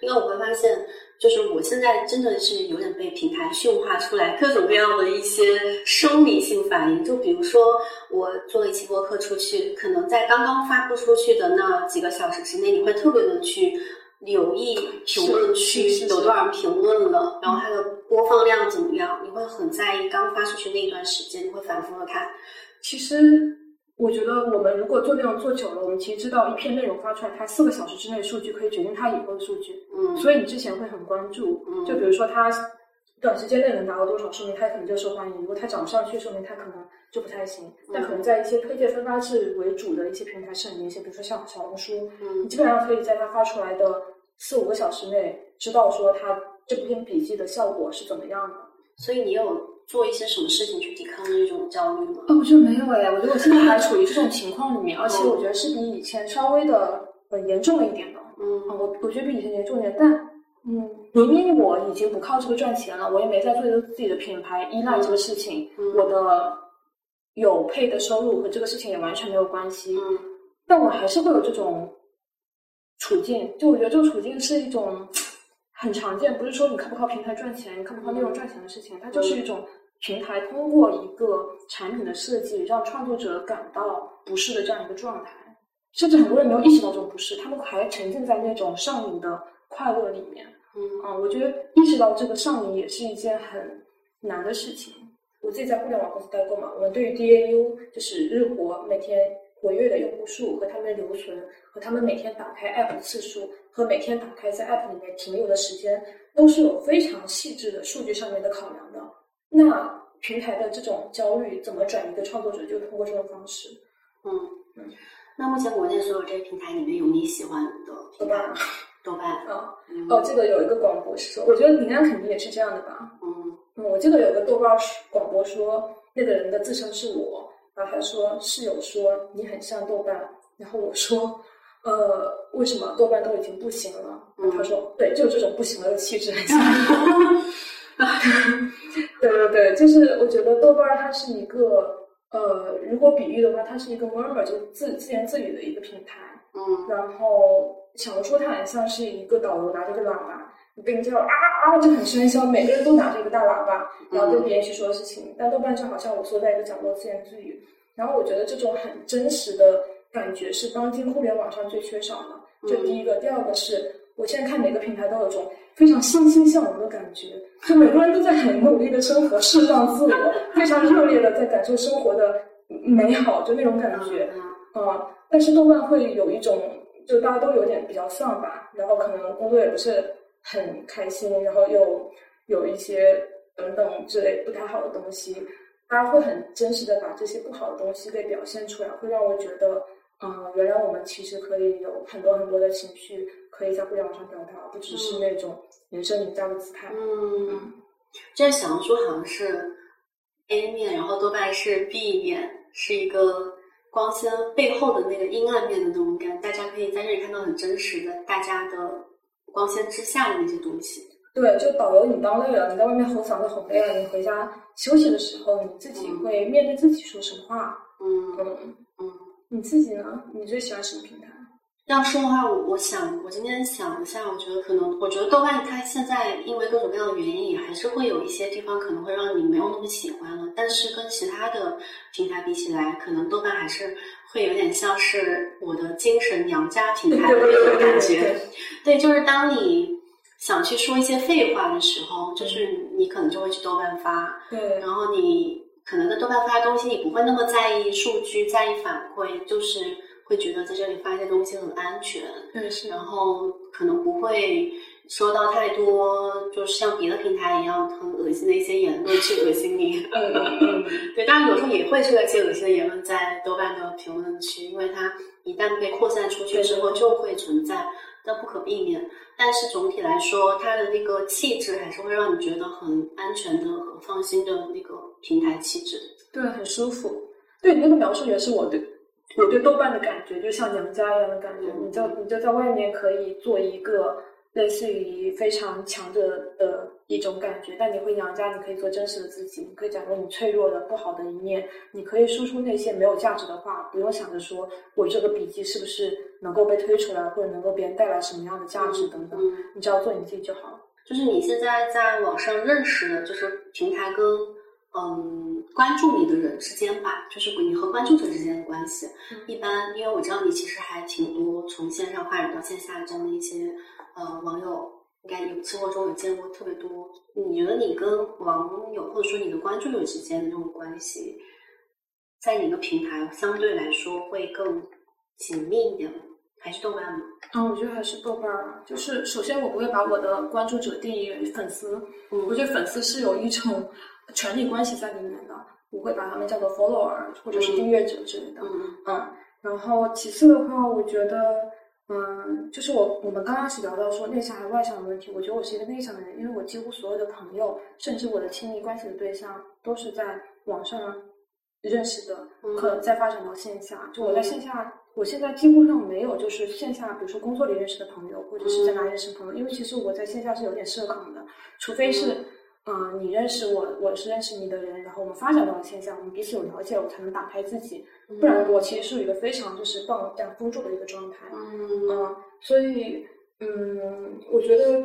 因为我会发现，就是我现在真的是有点被平台驯化出来各种各样的一些生理性反应。就比如说，我做了一期播客出去，可能在刚刚发布出去的那几个小时之内，你会特别的去留意评论区有多少人评论了，然后它的播放量怎么样，你会很在意刚发出去那一段时间，你会反复的看。其实我觉得我们如果做内容做久了，我们其实知道一篇内容发出来，它四个小时之内数据可以决定它以后的数据。嗯所以你之前会很关注，嗯就比如说它短时间内能达到多少，说明它可能就受欢迎；如果它涨不上去，说明它可能就不太行。但可能在一些推荐分发制为主的一些平台是很明显，比如说像小红书，你嗯基本上可以在它发出来的四五个小时内知道说它这篇笔记的效果是怎么样的。所以你有做一些什么事情去抵抗这种焦虑吗？哦，我觉得没有哎，我觉得我现在还处于这种情况里面，而且我觉得是比以前稍微的呃严重了一点的。嗯啊，我我觉得比以前严重一点，但嗯，明明我已经不靠这个赚钱了，我也没在做一个自己的品牌依赖这个事情，嗯我的有配的收入和这个事情也完全没有关系，嗯但我还是会有这种处境，就我觉得这个处境是一种很常见，不是说你靠不靠平台赚钱，你靠不靠内容赚钱的事情，它就是一种平台通过一个产品的设计让创作者感到不适的这样一个状态，甚至很多人没有意识到这种不适，他们还沉浸在那种上瘾的快乐里面。嗯啊，我觉得意识到这个上瘾也是一件很难的事情。我自己在互联网公司待过嘛，我们对于 DAU 就是日活每天活跃的用户数和他们的留存，和他们每天打开 App 的次数，和每天打开在 App 里面停留的时间，都是有非常细致的数据上面的考量的。那平台的这种焦虑怎么转移给创作者，就通过这种方式。嗯，那目前国内所有这些平台里面有你喜欢的平台吗？豆瓣，啊，嗯哦，这个有一个广播是说，我觉得林安肯定也是这样的吧。嗯嗯，我记得有个豆瓣儿广播说，那个人的自称是我，然后他说室友说你很像豆瓣，然后我说，呃，为什么豆瓣都已经不行了？他说，对，就有这种不行了的气质很像。对对对，就是我觉得豆瓣它是一个，呃，如果比喻的话，它是一个 murmur 就自自言自语的一个平台。嗯然后小红书它很像是一个导游拿着个喇叭，你跟着啊啊就很喧嚣，每个人都拿着一个大喇叭，然后对别人去说事情。但豆瓣就好像我缩在一个角落自言自语，然后我觉得这种很真实的感觉是当今互联网上最缺少的。这第一个，第二个是我现在看每个平台都有种非常欣欣向荣的感觉，就每个人都在很努力的生活，释放自我，非常热烈的在感受生活的美好，就那种感觉。但是豆瓣会有一种，就大家都有点比较丧吧，然后可能工作也不是很开心，然后又有一些等等之类不太好的东西，大家会很真实的把这些不好的东西给表现出来，会让我觉得，嗯，原来我们其实可以有很多很多的情绪可以在互联网上表达，不只是那种人生赢家的姿态。嗯，这小红书好像是 A 面，然后豆瓣是 B 面，是一个光鲜背后的那个阴暗面的那种感，大家可以在这里看到很真实的大家的光鲜之下的那些东西。对，就导游你当累了，你在外面吼嗓子吼累了，你回家休息的时候，你自己会面对自己说什么话？嗯嗯，嗯。你自己呢？你最喜欢什么平台？要说的话，我我想，我今天想一下，我觉得可能，我觉得豆瓣它现在因为各种各样的原因，也还是会有一些地方可能会让你没有那么喜欢了。但是跟其他的平台比起来，可能豆瓣还是会有点像是我的精神娘家平台的那种感觉。对，就是当你想去说一些废话的时候，就是你可能就会去豆瓣发。对，然后你可能在豆瓣发东西，你不会那么在意数据，在意反馈，就是。会觉得在这里发一些东西很安全，对是，然后可能不会收到太多，就是像别的平台一样很恶心的一些言论去恶心你。嗯嗯嗯，对，当然有时候也会出现一些恶心的言论在豆瓣的评论区，因为它一旦被扩散出去之后就会存在，那不可避免。但是总体来说，它的那个气质还是会让你觉得很安全的、很放心的那个平台气质。对，很舒服。对你那个描述也是我的。我对豆瓣的感觉就像娘家一样的感觉，你就你就在外面可以做一个类似于非常强者的一种感觉，但你回娘家，你可以做真实的自己，你可以讲出你脆弱的、不好的一面，你可以说出那些没有价值的话，不用想着说我这个笔记是不是能够被推出来，或者能够别人带来什么样的价值等等，你只要做你自己就好。就是你现在在网上认识的，就是平台跟。嗯，关注你的人之间吧，就是你和关注者之间的关系。一般，因为我知道你其实还挺多从线上发展到线下这样的一些呃网友，应该有生活中有见过特别多。你觉得你跟网友或者说你的关注者之间的这种关系，在哪个平台相对来说会更紧密一点吗？还是豆瓣吗？嗯，我觉得还是豆瓣儿。就是首先，我不会把我的关注者定义为粉丝。嗯，我觉得粉丝是有一种。权力关系在里面的，我会把他们叫做 follower 或者是订阅者之类的。嗯，然后其次的话，我觉得，嗯，就是我我们刚开始聊到说内向还是外向的问题，我觉得我是一个内向的人，因为我几乎所有的朋友，甚至我的亲密关系的对象，都是在网上认识的，可能再发展到线下。就我在线下，我现在几乎上没有就是线下，比如说工作里认识的朋友，或者是在哪里认识朋友，因为其实我在线下是有点社恐的，除非是。嗯，你认识我，我是认识你的人，然后我们发展到了线下，我们彼此有了解，我才能打开自己。不然，我其实是一个非常就是放这样封住的一个状态。嗯，所以，嗯，我觉得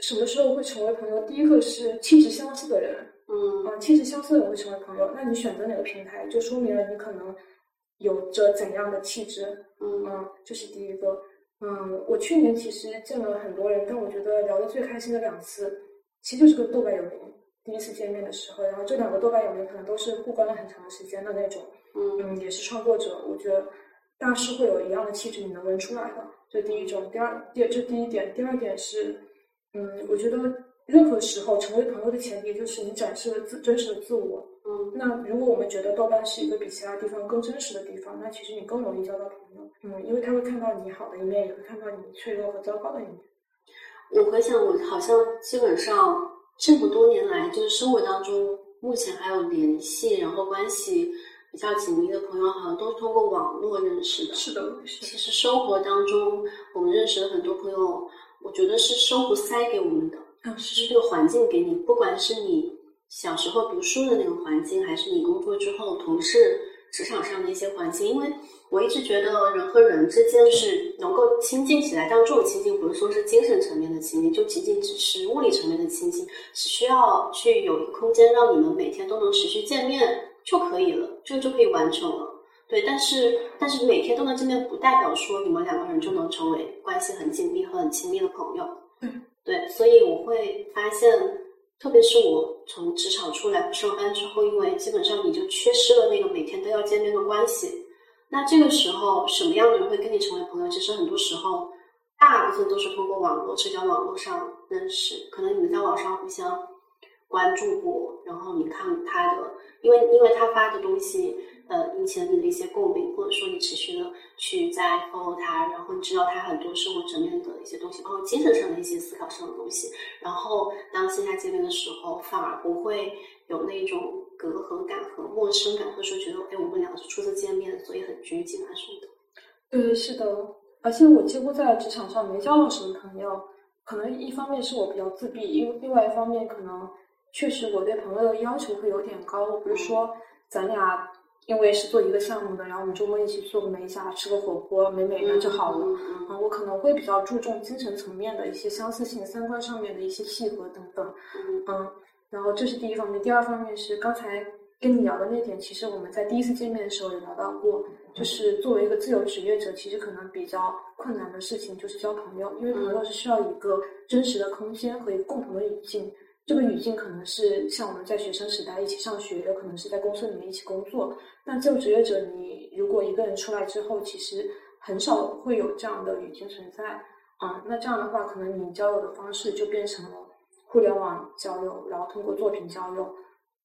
什么时候会成为朋友？第一个是气质相似的人。嗯，气质相似的人会成为朋友。那你选择哪个平台，就说明了你可能有着怎样的气质。嗯，这是第一个。嗯，我去年其实见了很多人，但我觉得聊的最开心的两次。其实就是个豆瓣友邻，第一次见面的时候，然后这两个豆瓣友邻可能都是互关了很长时间的那种，嗯，也是创作者，我觉得大师会有一样的气质，你能闻出来的。这第一种，第二，第这第一点，第二点是，嗯，我觉得任何时候成为朋友的前提就是你展示了自真实的自我，嗯，那如果我们觉得豆瓣是一个比其他地方更真实的地方，那其实你更容易交到朋友，嗯，因为他会看到你好的一面，也会看到你脆弱和糟糕的一面。我回想，我好像基本上这么多年来，就是生活当中目前还有联系，然后关系比较紧密的朋友，好像都是通过网络认识的。是的，其实生活当中我们认识的很多朋友，我觉得是生活塞给我们的，是这个环境给你，不管是你小时候读书的那个环境，还是你工作之后同事、职场上的一些环境，因为。我一直觉得人和人之间是能够亲近起来，但这种亲近不是说是精神层面的亲近，就仅仅只是物理层面的亲近，只需要去有一个空间让你们每天都能持续见面就可以了，这个就可以完成了。对，但是但是每天都能见面，不代表说你们两个人就能成为关系很紧密和很亲密的朋友。嗯，对，所以我会发现，特别是我从职场出来上班之后，因为基本上你就缺失了那个每天都要见面的关系。那这个时候，什么样的人会跟你成为朋友？其实很多时候，大部分都是通过网络、社交网络上认识。可能你们在网上互相关注过，然后你看他的，因为因为他发的东西。呃，引起了你的一些共鸣，或者说你持续的去在 follow 他，然后你知道他很多生活层面的一些东西，包括精神上的一些思考上的东西。然后当线下见面的时候，反而不会有那种隔阂感和陌生感，或者说觉得哎，我们两个是初次见面，所以很拘谨啊什么的。对，是的。而且我几乎在职场上没交到什么朋友，可能一方面是我比较自闭，因另外一方面可能确实我对朋友的要求会有点高。比如说咱俩。因为是做一个项目的，然后我们周末一起做个美甲，吃个火锅，美美的就好了。嗯，我可能会比较注重精神层面的一些相似性、三观上面的一些契合等等。嗯，然后这是第一方面，第二方面是刚才跟你聊的那点，其实我们在第一次见面的时候也聊到过，就是作为一个自由职业者，其实可能比较困难的事情就是交朋友，因为朋友是需要一个真实的空间和一个共同的语境。这个语境可能是像我们在学生时代一起上学，有可能是在公司里面一起工作。那自由职业者，你如果一个人出来之后，其实很少会有这样的语境存在啊。那这样的话，可能你交流的方式就变成了互联网交流，然后通过作品交流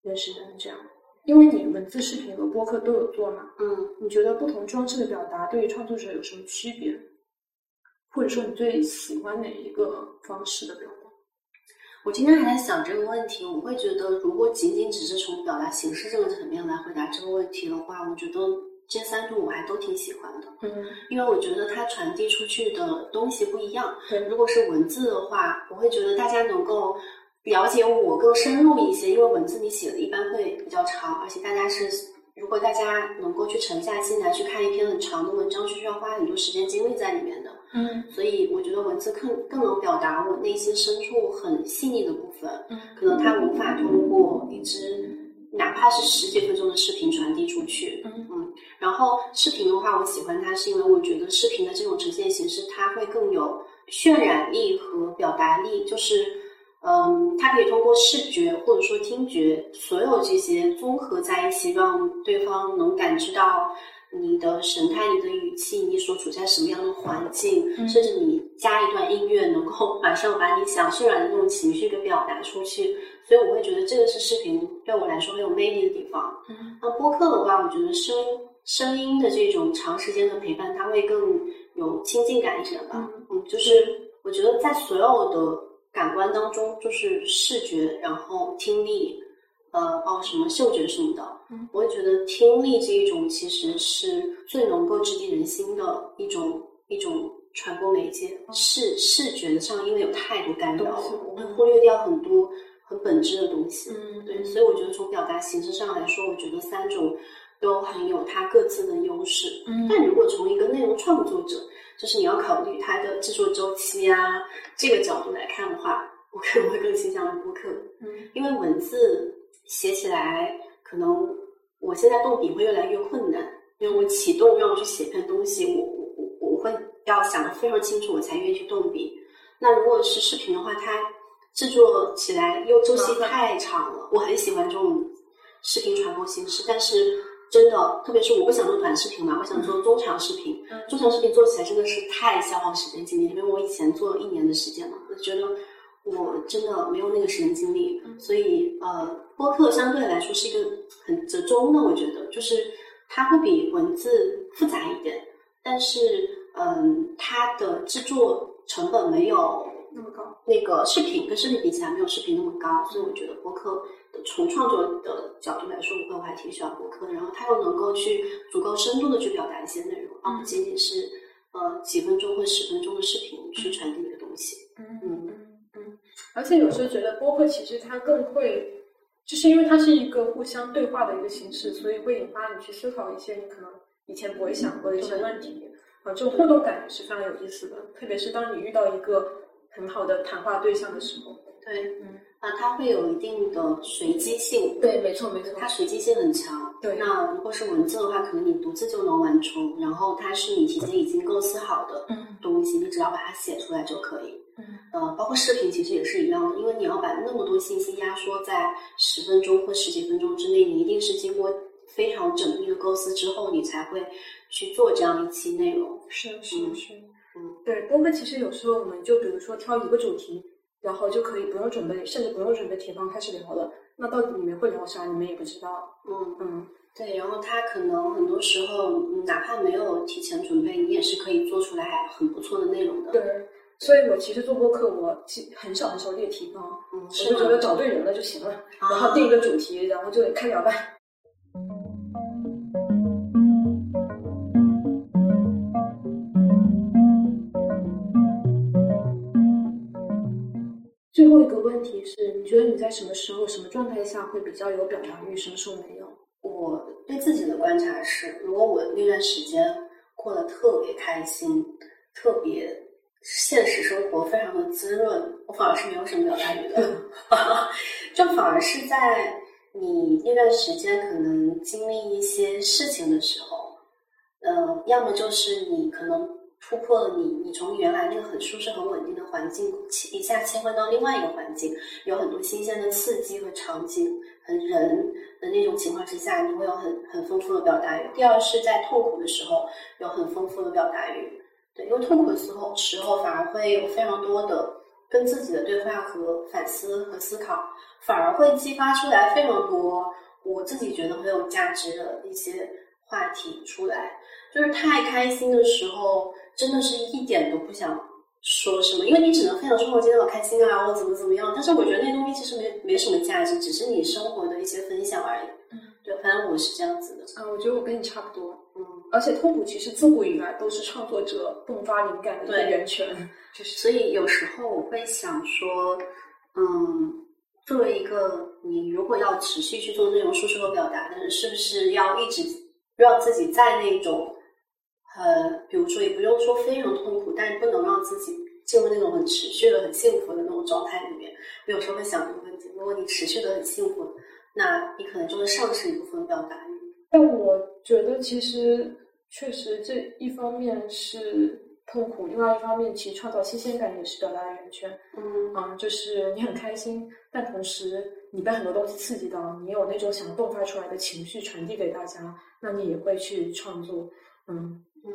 认识人这样。因为你文字、视频和播客都有做嘛，嗯，你觉得不同装置的表达对于创作者有什么区别？或者说你最喜欢哪一个方式的表达？我今天还在想这个问题，我会觉得，如果仅仅只是从表达形式这个层面来回答这个问题的话，我觉得这三种我还都挺喜欢的。嗯，因为我觉得它传递出去的东西不一样。对，如果是文字的话，我会觉得大家能够了解我更深入一些，因为文字你写的一般会比较长，而且大家是，如果大家能够去沉下心来去看一篇很长的文章，是需要花很多时间精力在里面的。嗯，所以我觉得文字更更能表达我内心深处很细腻的部分。嗯，可能它无法通过一支哪怕是十几分钟的视频传递出去。嗯嗯，然后视频的话，我喜欢它是因为我觉得视频的这种呈现形式，它会更有渲染力和表达力。就是，嗯，它可以通过视觉或者说听觉，所有这些综合在一起，让对方能感知到。你的神态、你的语气、你所处在什么样的环境，甚至你加一段音乐，能够马上把你想渲染的那种情绪给表达出去。所以我会觉得这个是视频对我来说很有魅力的地方。嗯那播客的话，我觉得声声音的这种长时间的陪伴，它会更有亲近感一点吧。嗯，就是我觉得在所有的感官当中，就是视觉，然后听力。呃，包括什么嗅觉什么的，我会觉得听力这一种其实是最能够直击人心的一种一种传播媒介。视视觉上，因为有太多干扰，我会忽略掉很多很本质的东西。嗯，对，所以我觉得从表达形式上来说，我觉得三种都很有它各自的优势。嗯，但如果从一个内容创作者，就是你要考虑它的制作周期啊这个角度来看的话，我可能会更倾向于播客。嗯，因为文字。写起来可能我现在动笔会越来越困难，因为我启动让我去写篇东西，我我我我会要想的非常清楚，我才愿意去动笔。那如果是视频的话，它制作起来又周期太长了。我很喜欢这种视频传播形式，但是真的，特别是我不想做短视频嘛，我想做中长视频。中长视频做起来真的是太消耗时间精力，因为我以前做了一年的时间嘛，我觉得。我真的没有那个时间精力，所以呃，播客相对来说是一个很折中的，我觉得就是它会比文字复杂一点，但是嗯，它的制作成本没有那么高，那个视频跟视频比起来没有视频那么高，所以我觉得播客从创作的角度来说，我还挺喜欢播客的。然后它又能够去足够深度的去表达一些内容，而不仅仅是呃几分钟或十分钟的视频去传递一个东西。嗯嗯。而且有时候觉得播客其实它更会，就是因为它是一个互相对话的一个形式，所以会引发你去思考一些你可能以前不会想过的一些问题。啊，这种互动感也是非常有意思的，特别是当你遇到一个很好的谈话对象的时候。对，嗯，啊，它会有一定的随机性。对，没错，没错，它随机性很强。对，那如果是文字的话，可能你独自就能完成，然后它是你提前已经构思好的东西，你只要把它写出来就可以。嗯，呃，包括视频其实也是一样的，因为你要把那么多信息压缩在十分钟或十几分钟之内，你一定是经过非常缜密的构思之后，你才会去做这样一期内容。是是是，嗯，对，播客其实有时候我们就比如说挑一个主题，然后就可以不用准备，甚至不用准备提纲开始聊了。那到底你们会聊啥，你们也不知道。嗯嗯，对，然后他可能很多时候，嗯哪怕没有提前准备，你也是可以做出来很不错的内容的。对。所以我其实做播客，我其很少很少列提纲，嗯，我？就觉得找对人了就行了，啊然后定一个主题，然后就开聊吧。问题是，你觉得你在什么时候、什么状态下会比较有表达欲，什么时候没有？我对自己的观察是，如果我那段时间过得特别开心，特别现实生活非常的滋润，我反而是没有什么表达欲的。就反而是在你那段时间可能经历一些事情的时候，呃，要么就是你可能突破了你，你从原来那个很舒适、很稳定的环境，切一下切换到另外一个环境，有很多新鲜的刺激和场景，和人的那种情况之下，你会有很很丰富的表达欲。第二是在痛苦的时候有很丰富的表达欲，对，因为痛苦的时候时候反而会有非常多的跟自己的对话和反思和思考，反而会激发出来非常多我自己觉得很有价值的一些话题出来。就是太开心的时候，真的是一点都不想说什么，因为你只能分享说我今天好开心啊，我怎么怎么样。但是我觉得那东西其实没没什么价值，只是你生活的一些分享而已。嗯，对，反正我是这样子的。啊，我觉得我跟你差不多。嗯，而且痛苦其实自古以来都是创作者迸发灵感的一个源泉。就是所以有时候我会想说，嗯，作为一个你如果要持续去做内容输出和表达的人，是不是要一直让自己在那种呃，比如说也不用说非常痛苦，但是不能让自己进入那种很持续的、很幸福的那种状态里面。我有时候会想这个问题：如果你持续的很幸福，那你可能就会丧失一部分表达欲。但我觉得其实确实这一方面是痛苦，另外一方面其实创造新鲜感也是表达的源泉。嗯嗯，就是你很开心，但同时你被很多东西刺激到，你有那种想迸发出来的情绪传递给大家，那你也会去创作。嗯，嗯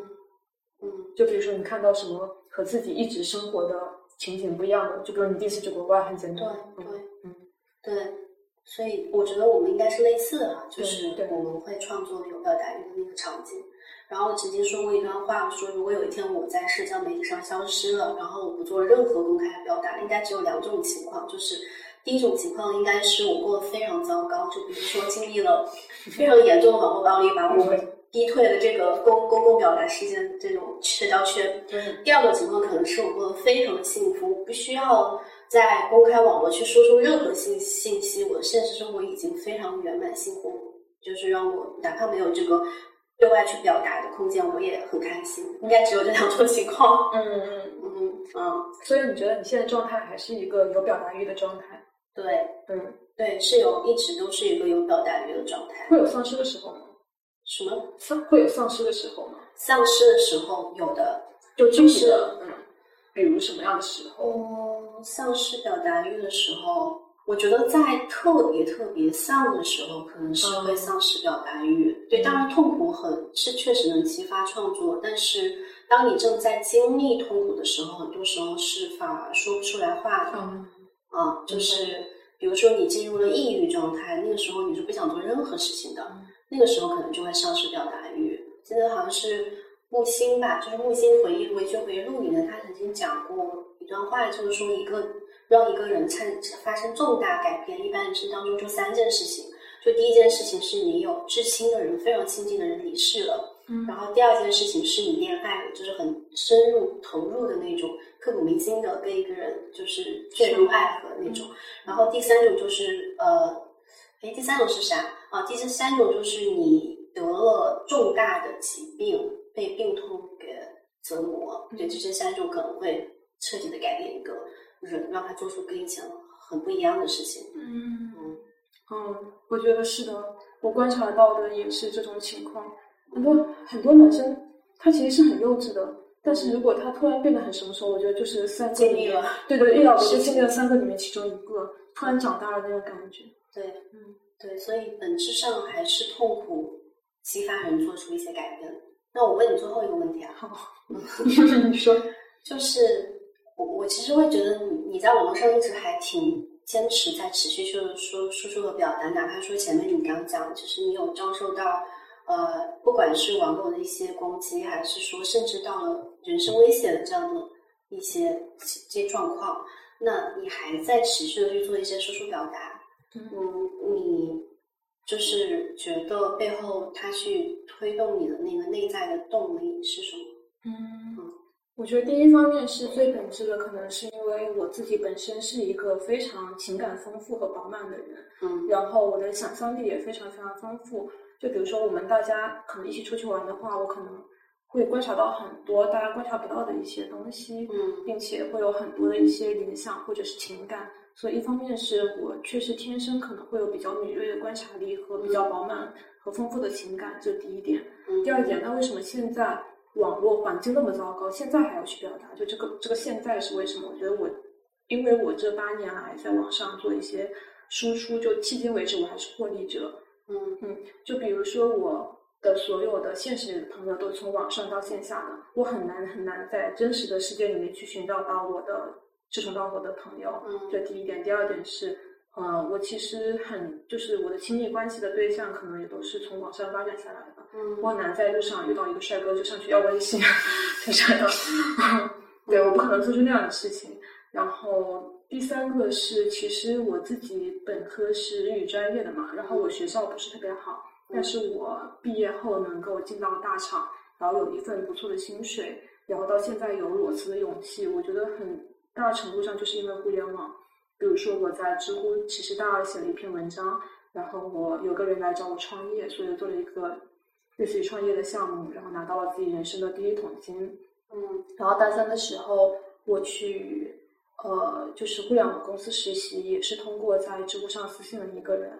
嗯就比如说你看到什么和自己一直生活的情景不一样的，就比如你第一次去国外很简对单，对嗯对，所以我觉得我们应该是类似的，就是对我们会创作有表达欲的那个场景。然后我曾经说过一段话，说如果有一天我在社交媒体上消失了，然后我不做任何公开的表达，应该只有两种情况，就是第一种情况应该是我过得非常糟糕，就比如说经历了非常严重的网络暴力，把我逼退了这个公公共表达事件这种社交圈。嗯第二个情况可能是我过得非常的幸福，不需要在公开网络去输出任何信信息，我的现实生活已经非常圆满幸福，就是让我哪怕没有这个对外去表达的空间，我也很开心。应该只有这两种情况。嗯嗯，嗯嗯，所以你觉得你现在状态还是一个有表达欲的状态？对嗯，对，是有一直都是一个有表达欲的状态。会有丧失的时候吗？什么丧会有丧失的时候吗？丧失的时候有的，就具体的，嗯，比如什么样的时候？嗯，丧失表达欲的时候，我觉得在特别特别丧的时候，可能是会丧失表达欲。对，当然痛苦很是确实能激发创作，但是当你正在经历痛苦的时候，很多时候是反而说不出来话的。嗯啊，就是比如说你进入了抑郁状态，那个时候你是不想做任何事情的，那个时候可能就会丧失表达欲。记得好像是木心吧，就是木心回忆录、维权回忆录里面，他曾经讲过一段话，就是说一个让一个人产发生重大改变，一般人生当中就三件事情。就第一件事情是你有至亲的人、非常亲近的人离世了，嗯然后第二件事情是你恋爱了，就是很深入投入的那种，刻骨铭心的跟一个人就是坠入爱河那种。然后第三种就是呃，哎，第三种是啥啊？第三种就是你得了重大的疾病，被病痛给折磨。对，就这三种可能会彻底的改变一个人，让他做出跟以前很不一样的事情。嗯嗯嗯，我觉得是的，我观察到的也是这种情况。很多很多男生他其实是很幼稚的，但是如果他突然变得很成熟，我觉得就是三个里面对对，遇到的就经历了三个里面其中一个，突然长大了那种感觉。对，嗯，对，所以本质上还是痛苦激发人做出一些改变。那我问你最后一个问题啊，好，你说，就是我我其实会觉得你你在网络上一直还挺坚持在持续就是说输出和表达，哪怕说前面你刚讲，就是你有遭受到呃不管是网络的一些攻击，还是说甚至到了人身威胁的这样的一些这些状况，那你还在持续的去做一些输出表达，嗯，你就是觉得背后它去推动你的那个内在的动力是什么？嗯。我觉得第一方面是最本质的，可能是因为我自己本身是一个非常情感丰富和饱满的人，嗯，然后我的想象力也非常非常丰富。就比如说我们大家可能一起出去玩的话，我可能会观察到很多大家观察不到的一些东西，嗯，并且会有很多的一些联想或者是情感。所以一方面是我确实天生可能会有比较敏锐的观察力和比较饱满和丰富的情感，这是第一点。第二点，那为什么现在？网络环境那么糟糕，现在还要去表达，就这个这个现在是为什么？我觉得我，因为我这八年来在网上做一些输出，就迄今为止我还是获利者。嗯嗯，就比如说我的所有的现实朋友都从网上到线下的，我很难很难在真实的世界里面去寻找到我的志同道合的朋友。嗯，这第一点。第二点是。呃，我其实很就是我的亲密关系的对象，可能也都是从网上发展下来的。嗯，我很难在路上遇到一个帅哥就上去要微信，就这样。对，我不可能做出那样的事情。然后第三个是，其实我自己本科是日语专业的嘛，然后我学校不是特别好，但是我毕业后能够进到大厂，然后有一份不错的薪水，然后到现在有裸辞的勇气，我觉得很大程度上就是因为互联网。比如说我在知乎其实大二写了一篇文章，然后我有个人来找我创业，所以做了一个类似于创业的项目，然后拿到了自己人生的第一桶金。嗯，然后大三的时候我去呃就是互联网公司实习，也是通过在知乎上私信了一个人。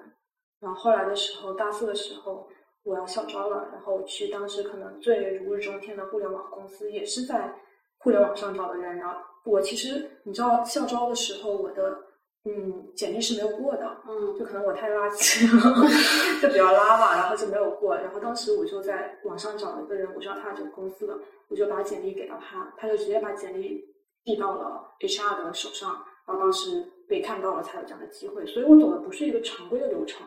然后后来的时候大四的时候我要校招了，然后去当时可能最如日中天的互联网公司，也是在互联网上找的人。然后我其实你知道校招的时候我的。嗯，简历是没有过的，嗯，就可能我太垃圾了，就比较拉吧，然后就没有过。然后当时我就在网上找了一个人，我知道他这个公司的，我就把简历给到他，他就直接把简历递到了 HR 的手上，然后当时被看到了，才有这样的机会。所以我走的不是一个常规的流程。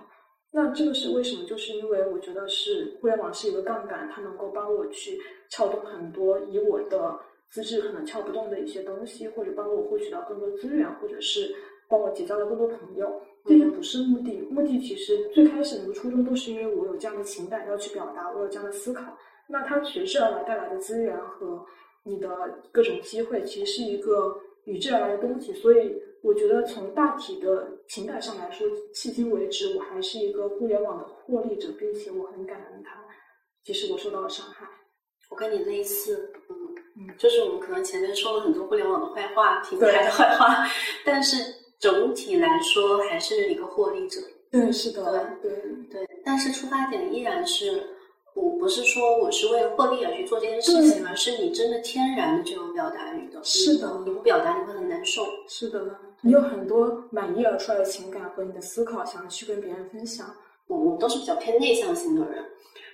那这个是为什么？就是因为我觉得是互联网是一个杠杆，它能够帮我去撬动很多以我的资质可能撬不动的一些东西，或者帮我获取到更多资源，或者是。帮我结交了更多朋友，这些不是目的。目的其实最开始的初衷都是因为我有这样的情感要去表达，我有这样的思考。那它随之而来带来的资源和你的各种机会，其实是一个与之而来的东西。所以我觉得从大体的情感上来说，迄今为止我还是一个互联网的获利者，并且我很感恩它，即使我受到了伤害。我跟你类似，嗯嗯，就是我们可能前面说了很多互联网的坏话，平台的坏话，但是。总体来说还是一个获利者，对，是的，对对对。但是出发点依然是，我不是说我是为了获利而去做这件事情，而是你真的天然的就有表达欲的。是的，你不表达你会很难受。是的，你有很多满意而出来的情感和你的思考，想要去跟别人分享。我我都是比较偏内向型的人，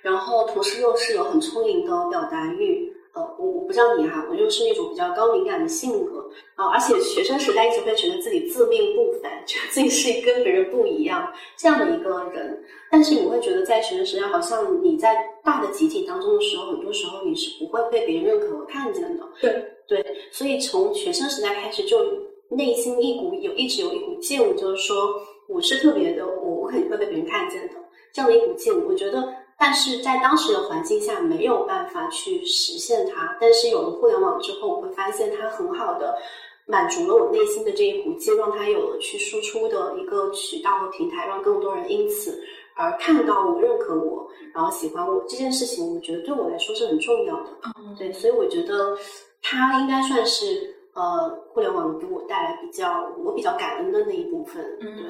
然后同时又是有很充盈的表达欲。呃，我我不知道你哈，我就是那种比较高敏感的性格啊，而且学生时代一直会觉得自己自命不凡，觉得自己是跟别人不一样这样的一个人。但是你会觉得在学生时代，好像你在大的集体当中的时候，很多时候你是不会被别人认可和看见的。对对，所以从学生时代开始，就内心一股有一直有一股劲，就是说我是特别的，我我肯定会被别人看见的这样的一股劲，我觉得。但是在当时的环境下没有办法去实现它，但是有了互联网之后，我会发现它很好的满足了我内心的这一股劲，让它有了去输出的一个渠道和平台，让更多人因此而看到我、认可我，然后喜欢我这件事情，我觉得对我来说是很重要的。对，所以我觉得它应该算是呃互联网给我带来比较我比较感恩的那一部分。对，嗯。对，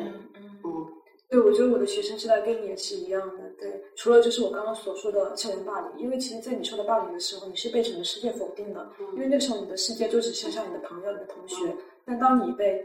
我觉得我的学生时代跟你也是一样的。对，除了就是我刚刚所说的校园霸凌，因为其实，在你受到霸凌的时候，你是被整个世界否定的，因为那时候你的世界就只剩下你的朋友、你的同学。但当你被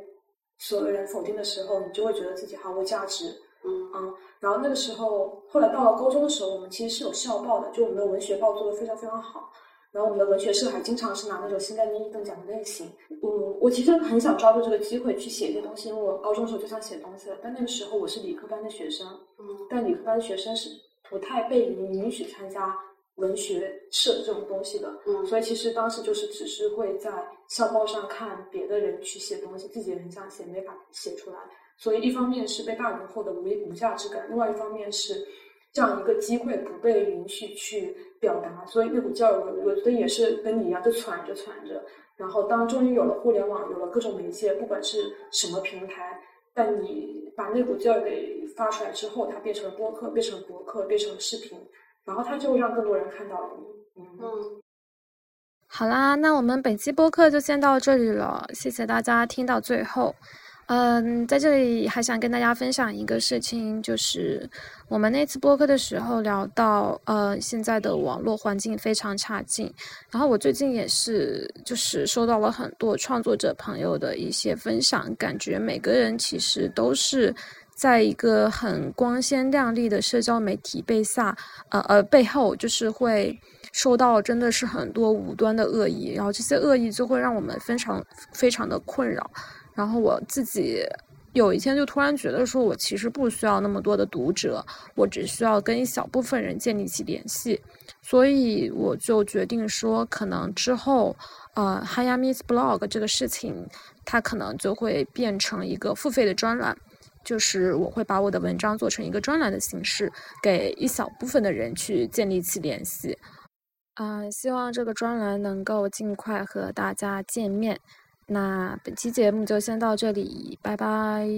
所有人否定的时候，你就会觉得自己毫无价值。嗯嗯。然后那个时候，后来到了高中的时候，我们其实是有校报的，就我们的文学报做的非常非常好。然后我们的文学社还经常是拿那种新概念一等奖的类型。嗯，我其实很想抓住这个机会去写一些东西，因为我高中的时候就想写东西了，但那个时候我是理科班的学生，嗯，但理科班的学生是不太被允许参加文学社这种东西的，嗯所以其实当时就是只是会在校报上看别的人去写东西，自己也很想写，没法写出来。所以一方面是被大人后的无无价值感，另外一方面是这样一个机会不被允许去表达，所以那股劲儿，我我觉得也是跟你一样，就攒着攒着。然后当终于有了互联网，有了各种媒介，不管是什么平台，但你把那股劲儿给发出来之后，它变成了播客，变成了博客，变成了视频，然后它就让更多人看到了你。嗯，嗯，好啦，那我们本期播客就先到这里了，谢谢大家听到最后。嗯，在这里还想跟大家分享一个事情，就是我们那次播客的时候聊到，呃，现在的网络环境非常差劲。然后我最近也是，就是收到了很多创作者朋友的一些分享，感觉每个人其实都是在一个很光鲜亮丽的社交媒体背下，呃呃背后，就是会收到真的是很多无端的恶意，然后这些恶意就会让我们非常非常的困扰。然后我自己有一天就突然觉得，说我其实不需要那么多的读者，我只需要跟一小部分人建立起联系，所以我就决定说，可能之后，呃，Hayami's blog 这个事情，它可能就会变成一个付费的专栏，就是我会把我的文章做成一个专栏的形式，给一小部分的人去建立起联系。嗯、希望这个专栏能够尽快和大家见面。那本期节目就先到这里，拜拜。